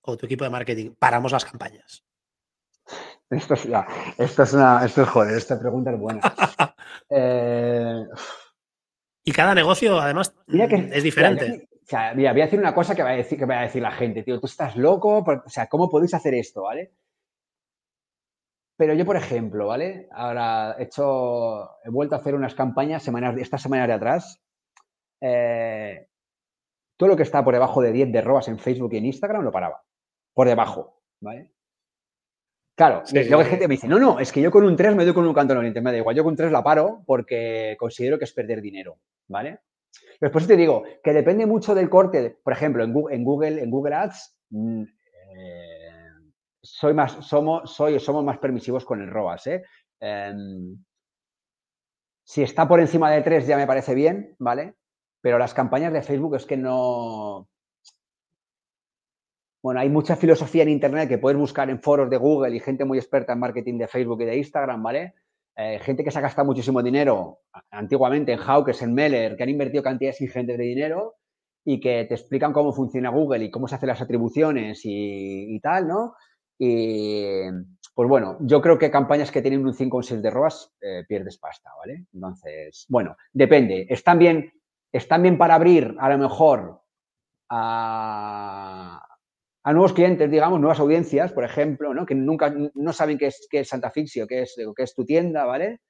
o tu equipo de marketing, paramos las campañas? Esto es, esto es una, esto es joder, esta pregunta es buena. (laughs) Eh, y cada negocio, además, es diferente. O sea, mira, voy a decir una cosa que va a decir, que va a decir la gente, tío, tú estás loco, o sea, ¿cómo podéis hacer esto, vale? Pero yo, por ejemplo, ¿vale? Ahora he hecho, he vuelto a hacer unas campañas semanas, estas semanas de atrás. Eh, todo lo que está por debajo de 10 de robas en Facebook y en Instagram lo paraba. Por debajo, ¿vale? Claro, luego hay gente que me dice, no, no, es que yo con un 3 me doy con un canto en me da igual, yo con un 3 la paro porque considero que es perder dinero, ¿vale? Después te digo que depende mucho del corte. Por ejemplo, en Google, en Google, Ads, mm, eh, soy más, somos, soy, somos más permisivos con el ROAS. ¿eh? Em, si está por encima de 3 ya me parece bien, ¿vale? Pero las campañas de Facebook es que no... Bueno, hay mucha filosofía en Internet que puedes buscar en foros de Google y gente muy experta en marketing de Facebook y de Instagram, ¿vale? Eh, gente que se ha gastado muchísimo dinero antiguamente en Hawkers, en Meller, que han invertido cantidades ingentes de dinero y que te explican cómo funciona Google y cómo se hacen las atribuciones y, tal, ¿no? Y pues bueno, yo creo que campañas que tienen un 5 o un 6 de ROAS eh, pierdes pasta, ¿vale? Entonces, bueno, depende. Están bien, están bien para abrir, a lo mejor, a, nuevos clientes, digamos, nuevas audiencias, por ejemplo, ¿no? que nunca no saben qué es, qué es Santa Fixio, qué es, qué es tu tienda, ¿vale?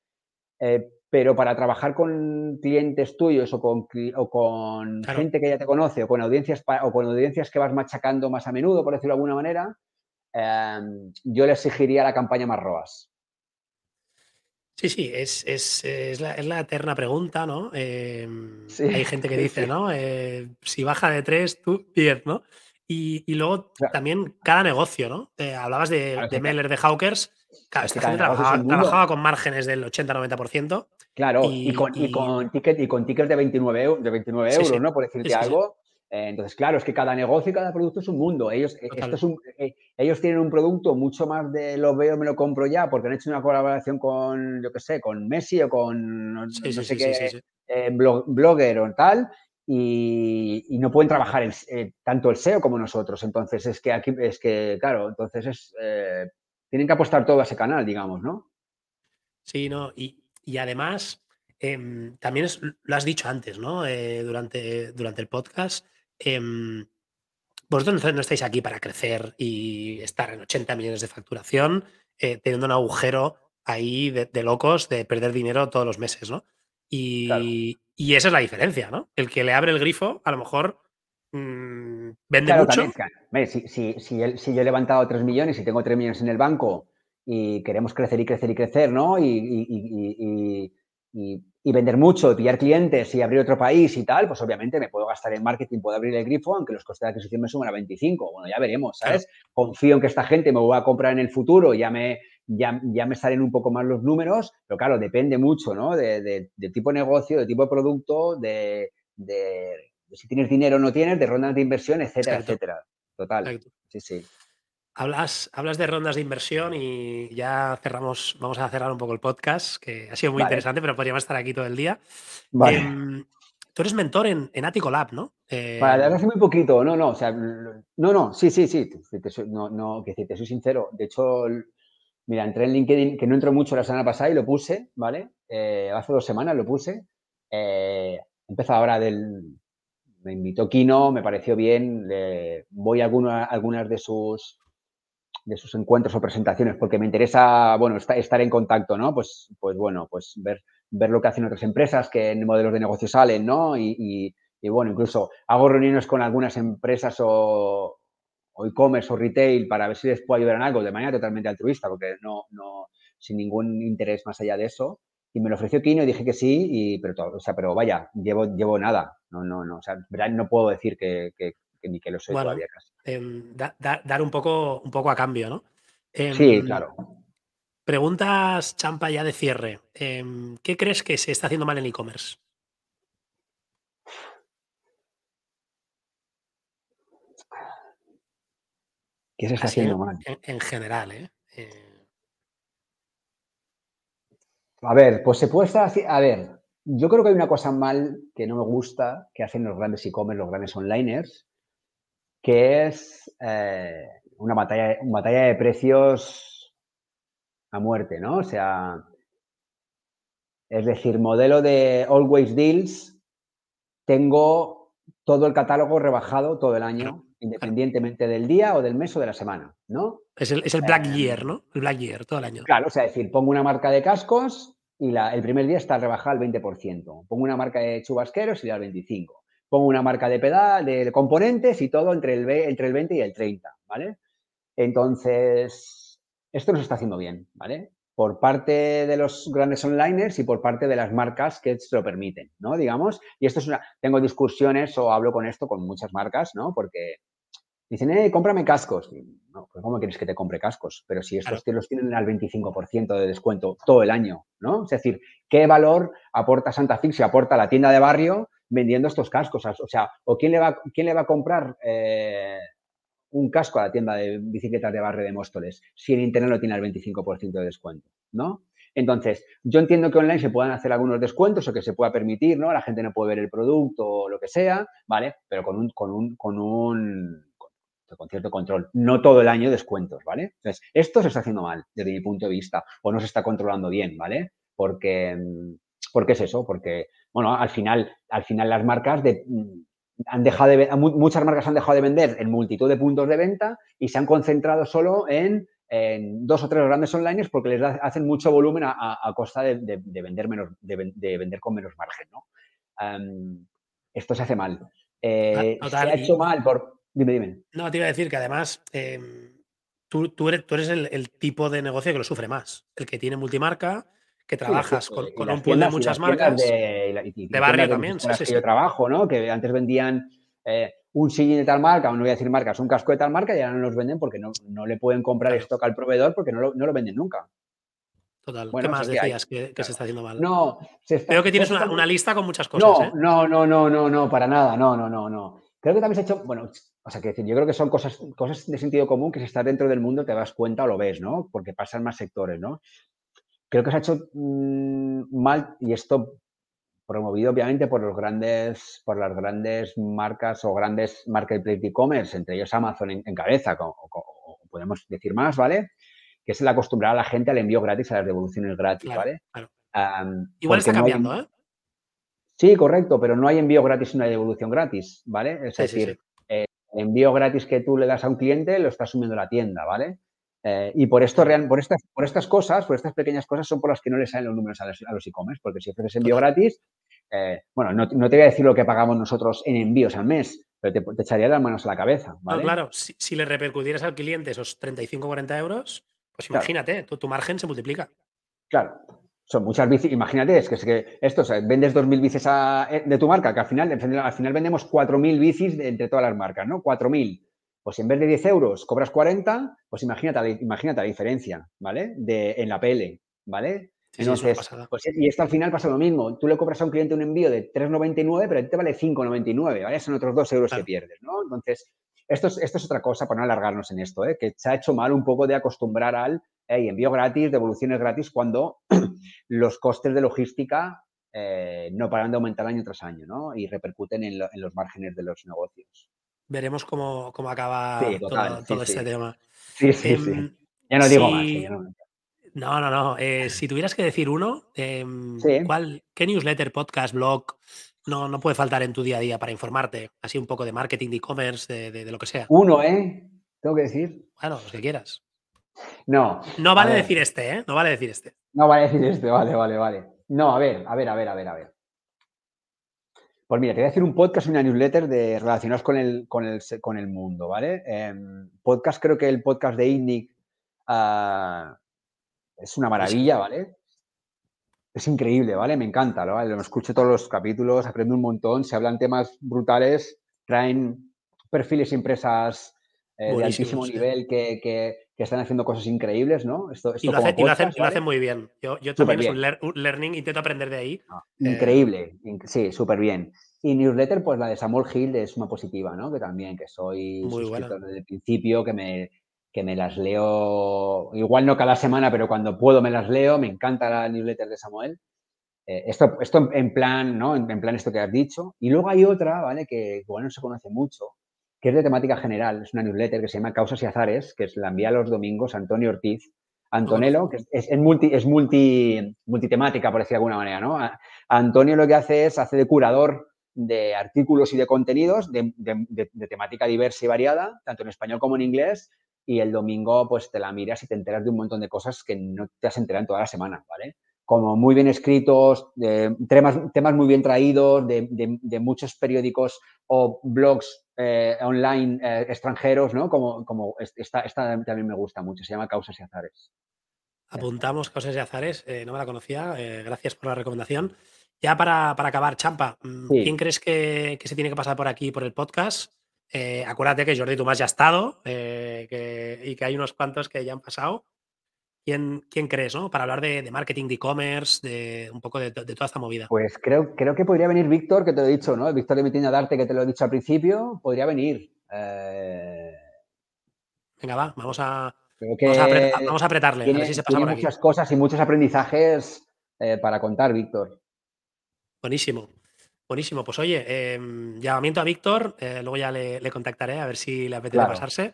Eh, pero para trabajar con clientes tuyos o con, o con gente que ya te conoce o con audiencias o con audiencias que vas machacando más a menudo, por decirlo de alguna manera, em, yo le exigiría la campaña más ROAS. Sí, sí, es, es, es, la, es la, eterna pregunta, ¿no? Em, hay gente que dice, ¿no? Eh, si baja de 3, tú 10, ¿no? Y, y luego también cada negocio, ¿no? Eh, hablabas de, de Meller, de Hawkers. Claro, esta gente trabajaba, trabajaba, con márgenes del 80-90%. Claro, y, con, y, con, ticket, y con tickets de 29, de 29 euros, ¿no? Por decirte algo. Eh, entonces, claro, es que cada negocio y cada producto es un mundo. Ellos, eh, esto es un, eh, ellos tienen un producto mucho más de lo veo, me lo compro ya, porque han hecho una colaboración con, yo qué sé, con Messi o con no, sé qué blogger o tal, y, no pueden trabajar tanto el SEO como nosotros. Entonces, es que aquí, es que, claro, entonces es, tienen que apostar todo a ese canal, digamos, ¿no? Sí, no, y, y además, em, también lo has dicho antes, ¿no? Eh, durante, durante el podcast. Em, vosotros no estáis aquí para crecer y estar en 80 millones de facturación, eh, teniendo un agujero ahí de, locos de perder dinero todos los meses, ¿no? Y, esa es la diferencia, ¿no? El que le abre el grifo, a lo mejor mm, vende mucho. si, si, si, yo he levantado 3 millones y tengo 3 millones en el banco y queremos crecer y crecer y crecer, ¿no? Y, vender mucho, y pillar clientes y abrir otro país y tal, pues obviamente me puedo gastar en marketing, puedo abrir el grifo, aunque los costes de adquisición me suman a 25. Bueno, ya veremos, ¿sabes? Confío en que esta gente me va a comprar en el futuro, ya me, ya, ya me salen un poco más los números, pero claro, depende mucho, ¿no? De, tipo de negocio, de tipo de producto, de, si tienes dinero o no tienes, de rondas de inversión, etcétera, etcétera. Total. Sí, sí. Hablas, hablas de rondas de inversión y ya cerramos, vamos a cerrar un poco el podcast, que ha sido muy interesante, pero podríamos estar aquí todo el día. Em, tú eres mentor en, en Attico Lab, ¿no? Eh, hace muy poquito, no, no, o sea, no, no, sí, sí, sí, no, no, que te soy sincero. De hecho, mira, entré en LinkedIn, que no entró mucho la semana pasada y lo puse, ¿vale? Eh, hace dos semanas lo puse. Eh, empezó ahora del, me invitó Kino, me pareció bien, voy a algunas de sus de sus encuentros o presentaciones, porque me interesa, bueno, estar en contacto, ¿no? Pues, pues bueno, pues ver, ver lo que hacen otras empresas, en modelos de negocio salen, ¿no? Y, bueno, incluso hago reuniones con algunas empresas o, e-commerce o retail para ver si les puedo ayudar en algo de manera totalmente altruista, porque no, no, sin ningún interés más allá de eso. Y me lo ofreció Kino y dije que sí, y, pero, todo, o sea, pero vaya, llevo, llevo nada. No, no, no, o sea, no puedo decir que, ni que lo soy todavía casi. Em, dar un poco, un poco a cambio, ¿no? sí, em, claro. Preguntas, Champa, ya de cierre. Em, ¿Qué crees que se está haciendo mal en e-commerce? ¿Qué se está haciendo mal? En, general, ¿eh? ¿eh? A ver, pues se puede estar así. A ver, yo creo que hay una cosa mal que no me gusta que hacen los grandes e-commerce, los grandes onliners, que es eh, una, batalla, batalla de precios a muerte, ¿no? O sea, es decir, modelo de Always Deals, tengo todo el catálogo rebajado todo el año, independientemente del día o del mes o de la semana, ¿no? Es el, Black eh, Year, ¿no? El Black Year, todo el año. Claro, o sea, es decir, pongo una marca de cascos y la, el primer día está rebajada al 20%. Pongo una marca de chubasqueros y al 25% pongo una marca de pedal, de componentes y todo entre el, entre el 20 y el 30, ¿vale? Entonces, esto nos está haciendo bien, ¿vale? Por parte de los grandes onliners y por parte de las marcas que se lo permiten, ¿no? Digamos, y esto es una, tengo discusiones o hablo con esto con muchas marcas, ¿no? Porque dicen, eh, cómprame cascos. no, pues ¿cómo quieres que te compre cascos? Pero si estos los tienen al 25% de descuento todo el año, ¿no? Es decir, ¿qué valor aporta Santa Fix y aporta la tienda de barrio vendiendo estos cascos. O sea, ¿o quién le va, quién le va a comprar eh, un casco a la tienda de bicicletas de barrio de Móstoles si en Internet lo tiene al 25% de descuento? ¿No? Entonces, yo entiendo que online se puedan hacer algunos descuentos o que se pueda permitir, ¿no? La gente no puede ver el producto o lo que sea, ¿vale? Pero con un, con un, con un con cierto control, no todo el año descuentos, ¿vale? Entonces, esto se está haciendo mal desde mi punto de vista o no se está controlando bien, ¿vale? Porque, porque es eso, porque bueno, al final, al final las marcas de, han dejado de, muchas marcas han dejado de vender en multitud de puntos de venta y se han concentrado solo en, dos o tres grandes online porque les hacen mucho volumen a, costa de, vender menos, de, vender con menos margen. ¿no? esto se hace mal. Eh, se ha hecho mal por... Dime, dime. No, te iba a decir que además em, tú, eres, tú eres el, tipo de negocio que lo sufre más, el que tiene multimarca, que trabajas con, un pool de muchas marcas. De, barrio también. Sí, que yo trabajo, ¿no? Que antes vendían eh, un sillín de tal marca, no voy a decir marcas, un casco de tal marca y ahora no los venden porque no, le pueden comprar stock al proveedor porque no lo, venden nunca. Total. ¿Qué más decías que, se está haciendo mal? No, Veo que tienes una, lista con muchas cosas. No, ¿eh? no, no, no, no, no, para nada. No, no, no, no. Creo que también se ha hecho, bueno, o sea, que decir, yo creo que son cosas, cosas de sentido común que si estás dentro del mundo te das cuenta o lo ves, ¿no? Porque pasan más sectores, ¿no? Creo que se ha hecho mm, mal y esto promovido obviamente por los grandes, por las grandes marcas o grandes marketplace de e-commerce, entre ellos Amazon en, cabeza, o, podemos decir más, ¿vale? Que es el acostumbrar a la gente al envío gratis, a las devoluciones gratis, ¿vale? Igual está cambiando, ¿eh? Sí, correcto, pero no hay envío gratis y no hay devolución gratis, ¿vale? Es decir, el envío gratis que tú le das a un cliente lo está asumiendo la tienda, ¿vale? Eh, y por esto, por, estas, por estas cosas, por estas pequeñas cosas, son por las que no le salen los números a los, e-commerce, porque si ofreces envío gratis, eh, bueno, no, te voy a decir lo que pagamos nosotros en envíos al mes, pero te, echaría las manos a la cabeza. ¿vale? claro, si, le repercutieras al cliente esos 35 o 40 euros, pues imagínate, tu, margen se multiplica. Claro, son muchas bicis. Imagínate, es que, es que esto, vendes 2.000 bicis eh, de tu marca, que al final, al final vendemos 4.000 bicis entre todas las marcas, ¿no? 4.000 pues en vez de 10 euros cobras 40, pues imagínate, imagínate la diferencia, ¿vale? De, en la PL, ¿vale? Entonces, pues, y esto al final pasa lo mismo. Tú le cobras a un cliente un envío de 3,99, pero a ti te vale 5,99, ¿vale? Son otros 2 euros que pierdes, ¿no? Entonces, esto es, esto es otra cosa para no alargarnos en esto, ¿eh? que se ha hecho mal un poco de acostumbrar al envío gratis, devoluciones gratis, cuando (clears throat) los costes de logística eh, no paran de aumentar año tras año, ¿no? Y repercuten en los márgenes de los negocios veremos cómo, acaba todo, este tema. Sí, sí, sí. Em, ya no digo más. ¿eh? no, no, no. Eh, si tuvieras que decir uno, em, ¿cuál, ¿qué newsletter, podcast, blog no, no puede faltar en tu día a día para informarte? Así un poco de marketing, de e-commerce, de, lo que sea. Uno, ¿eh? Tengo que decir. Bueno, lo que quieras. No. No vale decir este, ¿eh? No vale decir este. No vale decir este, vale, vale, vale. No, a ver, a ver, a ver, a ver, a ver. Pues mira, te voy a decir un podcast y una newsletter de, relacionados con el, con el, con el mundo, ¿vale? Em, podcast, creo que el podcast de INNIC ah, es una maravilla, ¿vale? Es increíble, ¿vale? Me encanta, ¿vale? Lo escucho todos los capítulos, aprendo un montón, se hablan temas brutales, traen perfiles y empresas eh, de altísimo nivel que, están haciendo cosas increíbles, ¿no? Esto, y, lo, hacen, muy bien. Yo, yo también es un, learning, intento aprender de ahí. Ah, increíble, sí, súper bien. Y newsletter, pues la de Samuel Hill de Suma Positiva, ¿no? Que también, que soy suscriptor desde el principio, que me, que me las leo, igual no cada semana, pero cuando puedo me las leo, me encanta la newsletter de Samuel. Eh, esto, esto en plan, ¿no? En, plan esto que has dicho. Y luego hay otra, ¿vale? Que igual no se conoce mucho, que es de temática general. Es una newsletter que se llama Causas y Azares, que es la envía los domingos Antonio Ortiz. Antonello, que es, multi, es multi, multitemática, por decir de alguna manera, ¿no? Antonio lo que hace es, hace de curador de artículos y de contenidos de, temática diversa y variada, tanto en español como en inglés, y el domingo pues te la miras y te enteras de un montón de cosas que no te has enterado en toda la semana, ¿vale? Como muy bien escritos, temas, temas muy bien traídos, de, muchos periódicos o blogs eh, online eh, extranjeros, ¿no? Como, como esta, esta, también me gusta mucho, se llama Causas y Azares. Apuntamos Causas y Azares, eh, no me la conocía, gracias por la recomendación. Ya para, acabar, Champa, mm, ¿quién crees que, se tiene que pasar por aquí, por el podcast? Acuérdate que Jordi Tomás ya ha estado y que hay unos cuantos que ya han pasado. ¿Quién, quién crees, no? Para hablar de, marketing, de e-commerce, de un poco de, toda esta movida. Pues creo, creo que podría venir Víctor, que te lo he dicho, ¿no? Víctor de mi tienda de arte, que te lo he dicho al principio, podría venir. Eh, Venga, va, vamos a, vamos a, apretarle. Tiene, a ver si se pasa muchas cosas y muchos aprendizajes para contar, Víctor. Buenísimo. Buenísimo. Pues oye, em, llamamiento a Víctor, eh, luego ya le, contactaré a ver si le apetece pasarse.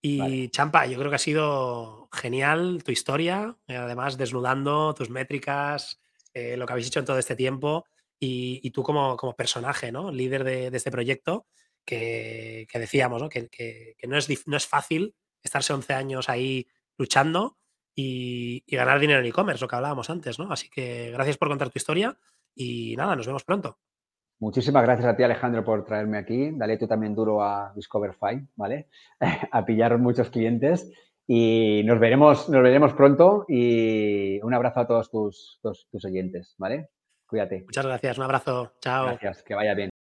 Y Champa, yo creo que ha sido genial tu historia, eh, además desnudando tus métricas, eh, lo que habéis hecho en todo este tiempo. y, tú como, como, personaje, ¿no? Líder de, este proyecto, que, decíamos, ¿no? Que, no, es, no es fácil estarse 11 años ahí luchando y, y ganar dinero en e-commerce, lo que hablábamos antes, ¿no? Así que gracias por contar tu historia y nada, nos vemos pronto. Muchísimas gracias a ti, Alejandro, por traerme aquí. Dale tú también duro a Discoverify, ¿vale? (laughs) a pillar muchos clientes y nos veremos, nos veremos pronto y un abrazo a todos tus, tus oyentes, ¿vale? Cuídate. Muchas gracias, un abrazo. Chao. Gracias, que vaya bien.